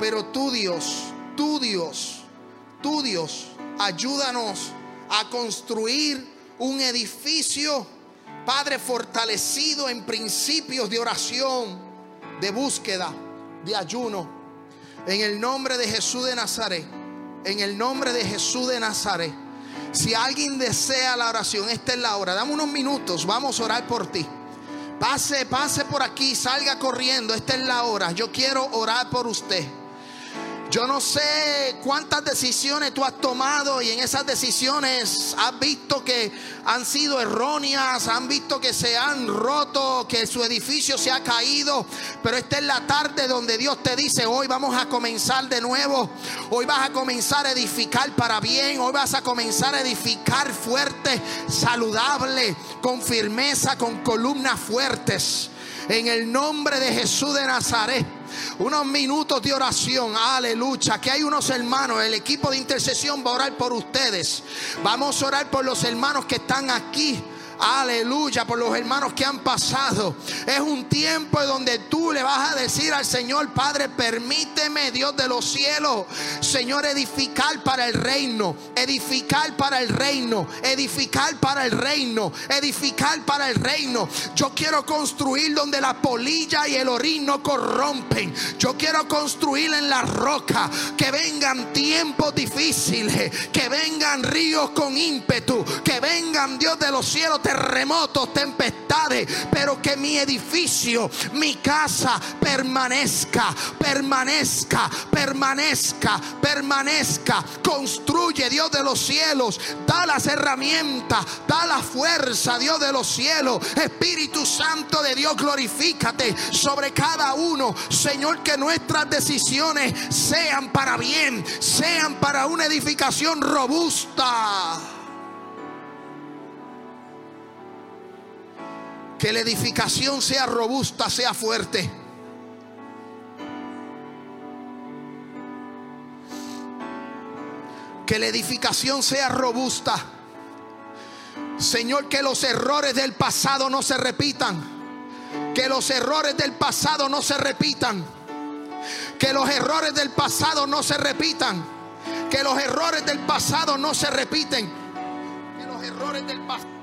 Speaker 1: Pero tú, Dios, tú, Dios, tú, Dios, ayúdanos a construir un edificio, Padre, fortalecido en principios de oración de búsqueda, de ayuno. En el nombre de Jesús de Nazaret. En el nombre de Jesús de Nazaret. Si alguien desea la oración, esta es la hora. Dame unos minutos, vamos a orar por ti. Pase, pase por aquí, salga corriendo. Esta es la hora. Yo quiero orar por usted. Yo no sé cuántas decisiones tú has tomado y en esas decisiones has visto que han sido erróneas, han visto que se han roto, que su edificio se ha caído. Pero esta es la tarde donde Dios te dice, hoy vamos a comenzar de nuevo. Hoy vas a comenzar a edificar para bien. Hoy vas a comenzar a edificar fuerte, saludable, con firmeza, con columnas fuertes. En el nombre de Jesús de Nazaret unos minutos de oración. Aleluya. Que hay unos hermanos, el equipo de intercesión va a orar por ustedes. Vamos a orar por los hermanos que están aquí. Aleluya por los hermanos que han pasado. Es un tiempo donde tú le vas a decir al Señor, Padre, permíteme, Dios de los cielos, Señor, edificar para el reino, edificar para el reino, edificar para el reino, edificar para el reino. Yo quiero construir donde la polilla y el orín no corrompen. Yo quiero construir en la roca, que vengan tiempos difíciles, que vengan ríos con ímpetu, que vengan Dios de los cielos terremotos, tempestades, pero que mi edificio, mi casa permanezca, permanezca, permanezca, permanezca. Construye, Dios de los cielos, da las herramientas, da la fuerza, Dios de los cielos. Espíritu Santo de Dios, glorifícate sobre cada uno. Señor, que nuestras decisiones sean para bien, sean para una edificación robusta. Que la edificación sea robusta, sea fuerte. Que la edificación sea robusta. Señor, que los errores del pasado no se repitan.
Speaker 2: Que los errores del pasado no se repitan. Que los errores del pasado no se repitan. Que los errores del pasado no se repiten. Que los errores del pasado.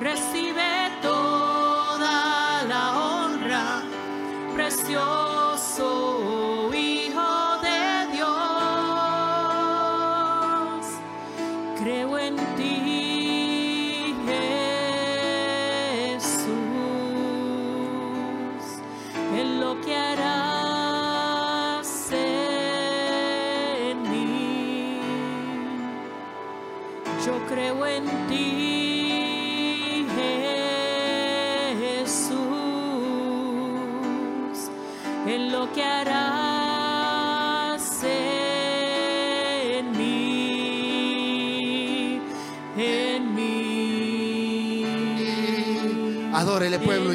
Speaker 2: recibe toda la honra preciosa.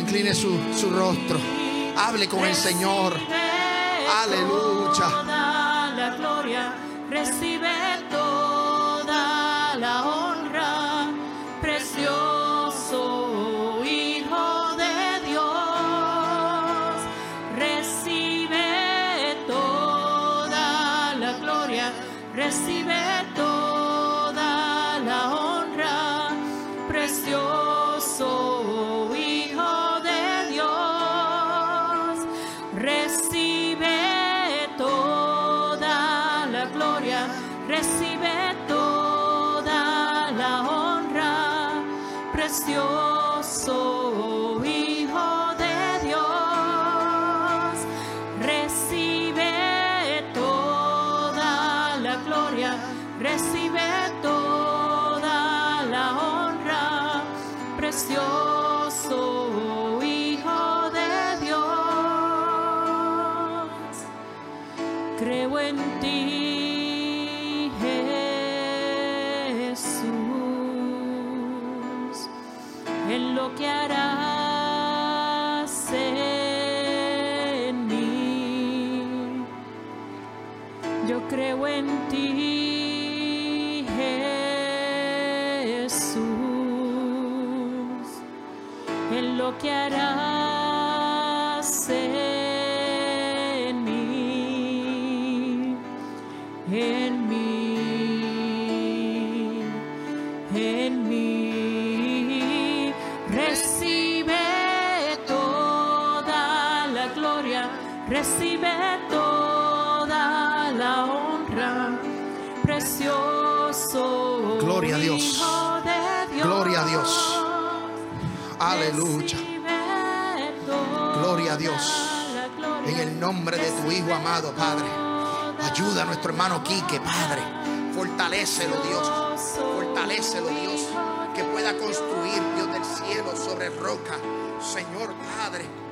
Speaker 2: incline su, su rostro. Hable con el Señor. Aleluya.
Speaker 3: La gloria Jesús, en
Speaker 2: lo que hará. nombre de tu Hijo amado, Padre. Ayuda a nuestro hermano Quique, Padre. Fortalécelo, Dios. Fortalécelo, Dios. Que pueda construir, Dios del cielo, sobre roca. Señor, Padre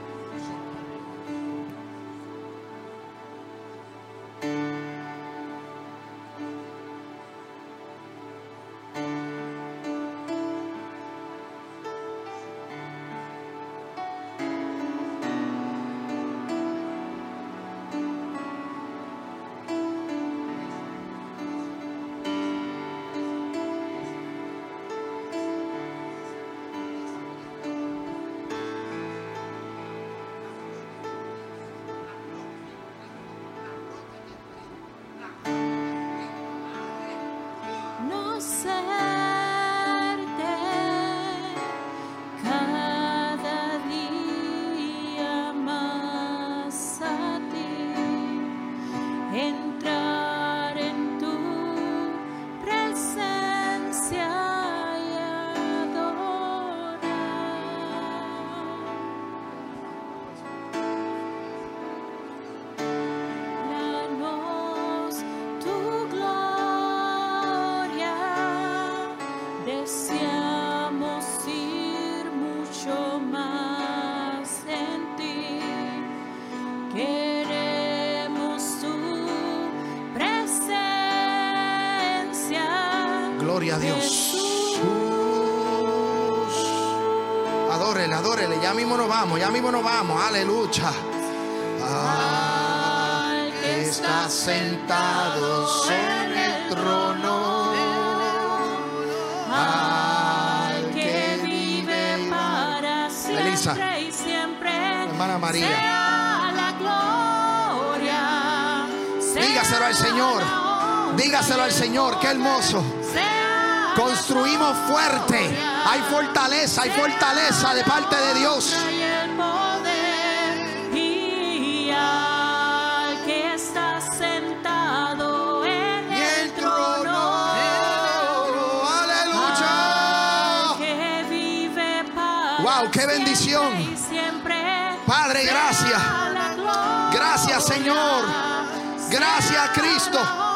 Speaker 1: Gloria
Speaker 2: a Dios.
Speaker 1: Jesús.
Speaker 2: Adórele, adórele. Ya mismo nos vamos, ya mismo nos vamos. Aleluya. Al que está sentado sobre el trono.
Speaker 1: Al que vive para siempre
Speaker 2: Elisa.
Speaker 1: y siempre.
Speaker 2: Hermana María. Dígaselo al Señor. Dígaselo al Señor. Qué hermoso. Construimos fuerte. Hay fortaleza, hay fortaleza de parte de Dios.
Speaker 1: la honra y el poder, y al que está sentado en
Speaker 2: Y
Speaker 1: el trono.
Speaker 2: Aleluya.
Speaker 1: que vive para
Speaker 2: Wow, qué bendición. Padre, gracias. Gracias, Señor. Gracias, Cristo.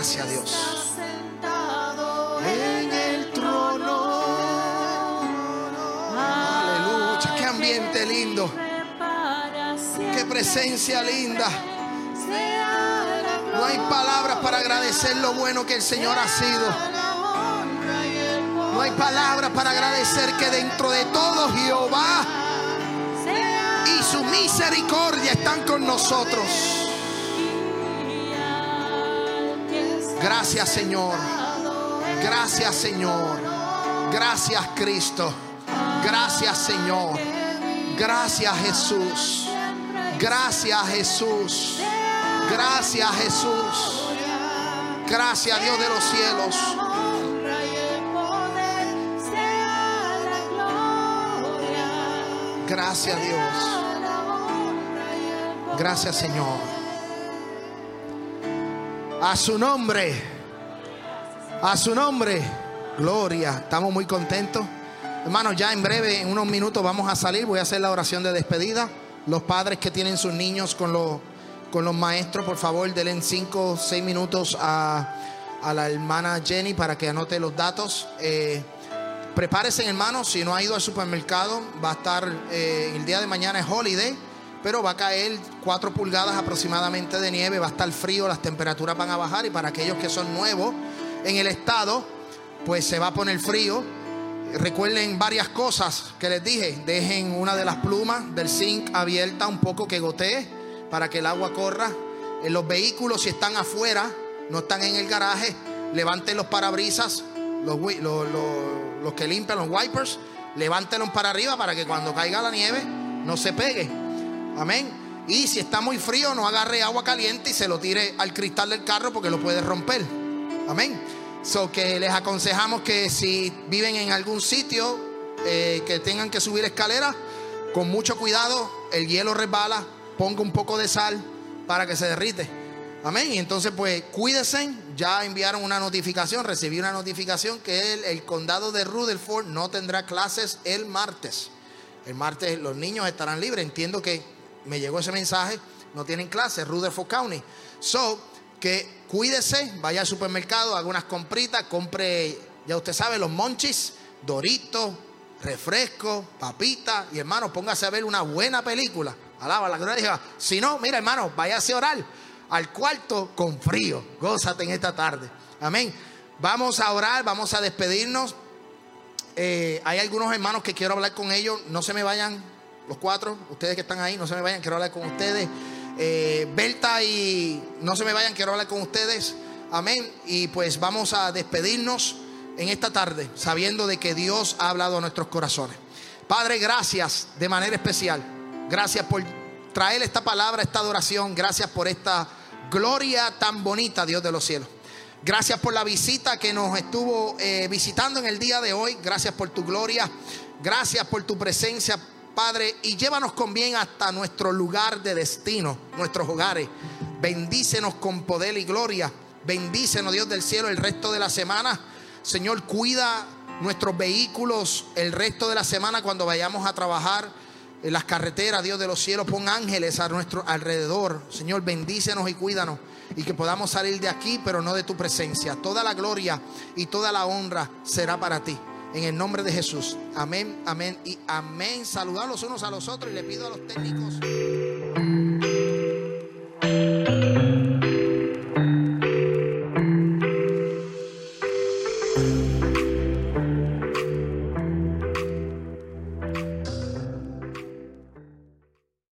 Speaker 2: Gracias, Dios. En el trono. Aleluya. Qué ambiente lindo. Qué presencia linda. No hay palabras para agradecer lo bueno que el Señor ha sido. No hay palabras para agradecer que dentro de todo Jehová y su misericordia están con nosotros. Gracias Señor. Gracias Señor. Gracias Cristo. Gracias Señor. Gracias Jesús. Gracias Jesús. Gracias Jesús. Gracias Dios de los cielos.
Speaker 1: Gracias Dios. Gracias Señor. A su nombre. A su nombre. Gloria. Estamos muy contentos. Hermanos, ya en breve, en unos minutos vamos a salir. Voy a hacer la oración de despedida. Los padres que tienen sus niños con los, con los maestros, por favor, denle 5 o 6 minutos a, a, la hermana Jenny para que anote los datos. Eh, prepárese, hermanos, si no ha ido al supermercado, va a estar, eh, el día de mañana es holiday, pero va a caer 4 pulgadas aproximadamente de nieve, va a estar frío, las temperaturas van a bajar y para aquellos que son nuevos en el estado, pues se va a poner frío. Recuerden varias cosas que les dije. Dejen una de las plumas del zinc abierta un poco que gotee para que el agua corra. En los vehículos, si están afuera, no están en el garaje, levanten los parabrisas, los, los, los, que limpian los wipers, levántenlos para arriba para que cuando caiga la nieve no se pegue. Amén. Y si está muy frío, no agarre agua caliente y se lo tire al cristal del carro porque lo puede romper. Amén. So que les aconsejamos que si viven en algún sitio eh, que tengan que subir escaleras, con mucho cuidado, el hielo resbala, ponga un poco de sal para que se derrite. Amén. Y entonces, pues cuídense. Ya enviaron una notificación, recibí una notificación que el, el condado de Rutherford no tendrá clases el martes. El martes los niños estarán libres. Entiendo que me llegó ese mensaje. No tienen clases, Rutherford County. So, que cuídese, vaya al supermercado, haga unas compritas, compre, ya usted sabe, los monchis, doritos, refresco, papitas. Y hermano, póngase a ver una buena película. Alaba la gloria. Si no, mira, hermano, váyase a orar al cuarto con frío. Gózate en esta tarde. Amén. Vamos a orar, vamos a despedirnos. Eh, hay algunos hermanos que quiero hablar con ellos. No se me vayan, los cuatro, ustedes que están ahí, no se me vayan, quiero hablar con ustedes. Eh, Berta y no se me vayan, quiero hablar con ustedes. Amén. Y pues vamos a despedirnos en esta tarde, sabiendo de que Dios ha hablado a nuestros corazones. Padre, gracias de manera especial. Gracias por traer esta palabra, esta adoración. Gracias por esta gloria tan bonita, Dios de los cielos. Gracias por la visita que nos estuvo eh, visitando en el día de hoy. Gracias por tu gloria. Gracias por tu presencia, Padre. Y llévanos con bien hasta nuestro lugar de destino, nuestros hogares. Bendícenos con poder y gloria. Bendícenos, Dios del cielo, el resto de la semana. Señor, cuida nuestros vehículos el resto de la semana cuando vayamos a trabajar en las carreteras, Dios de los cielos, pon ángeles a nuestro alrededor. Señor, bendícenos y cuídanos. Y que podamos salir de aquí, pero no de tu presencia. Toda la gloria y toda la honra será para ti. En el nombre de Jesús. Amén, amén y amén. Saludad los unos a los otros y le pido a los técnicos.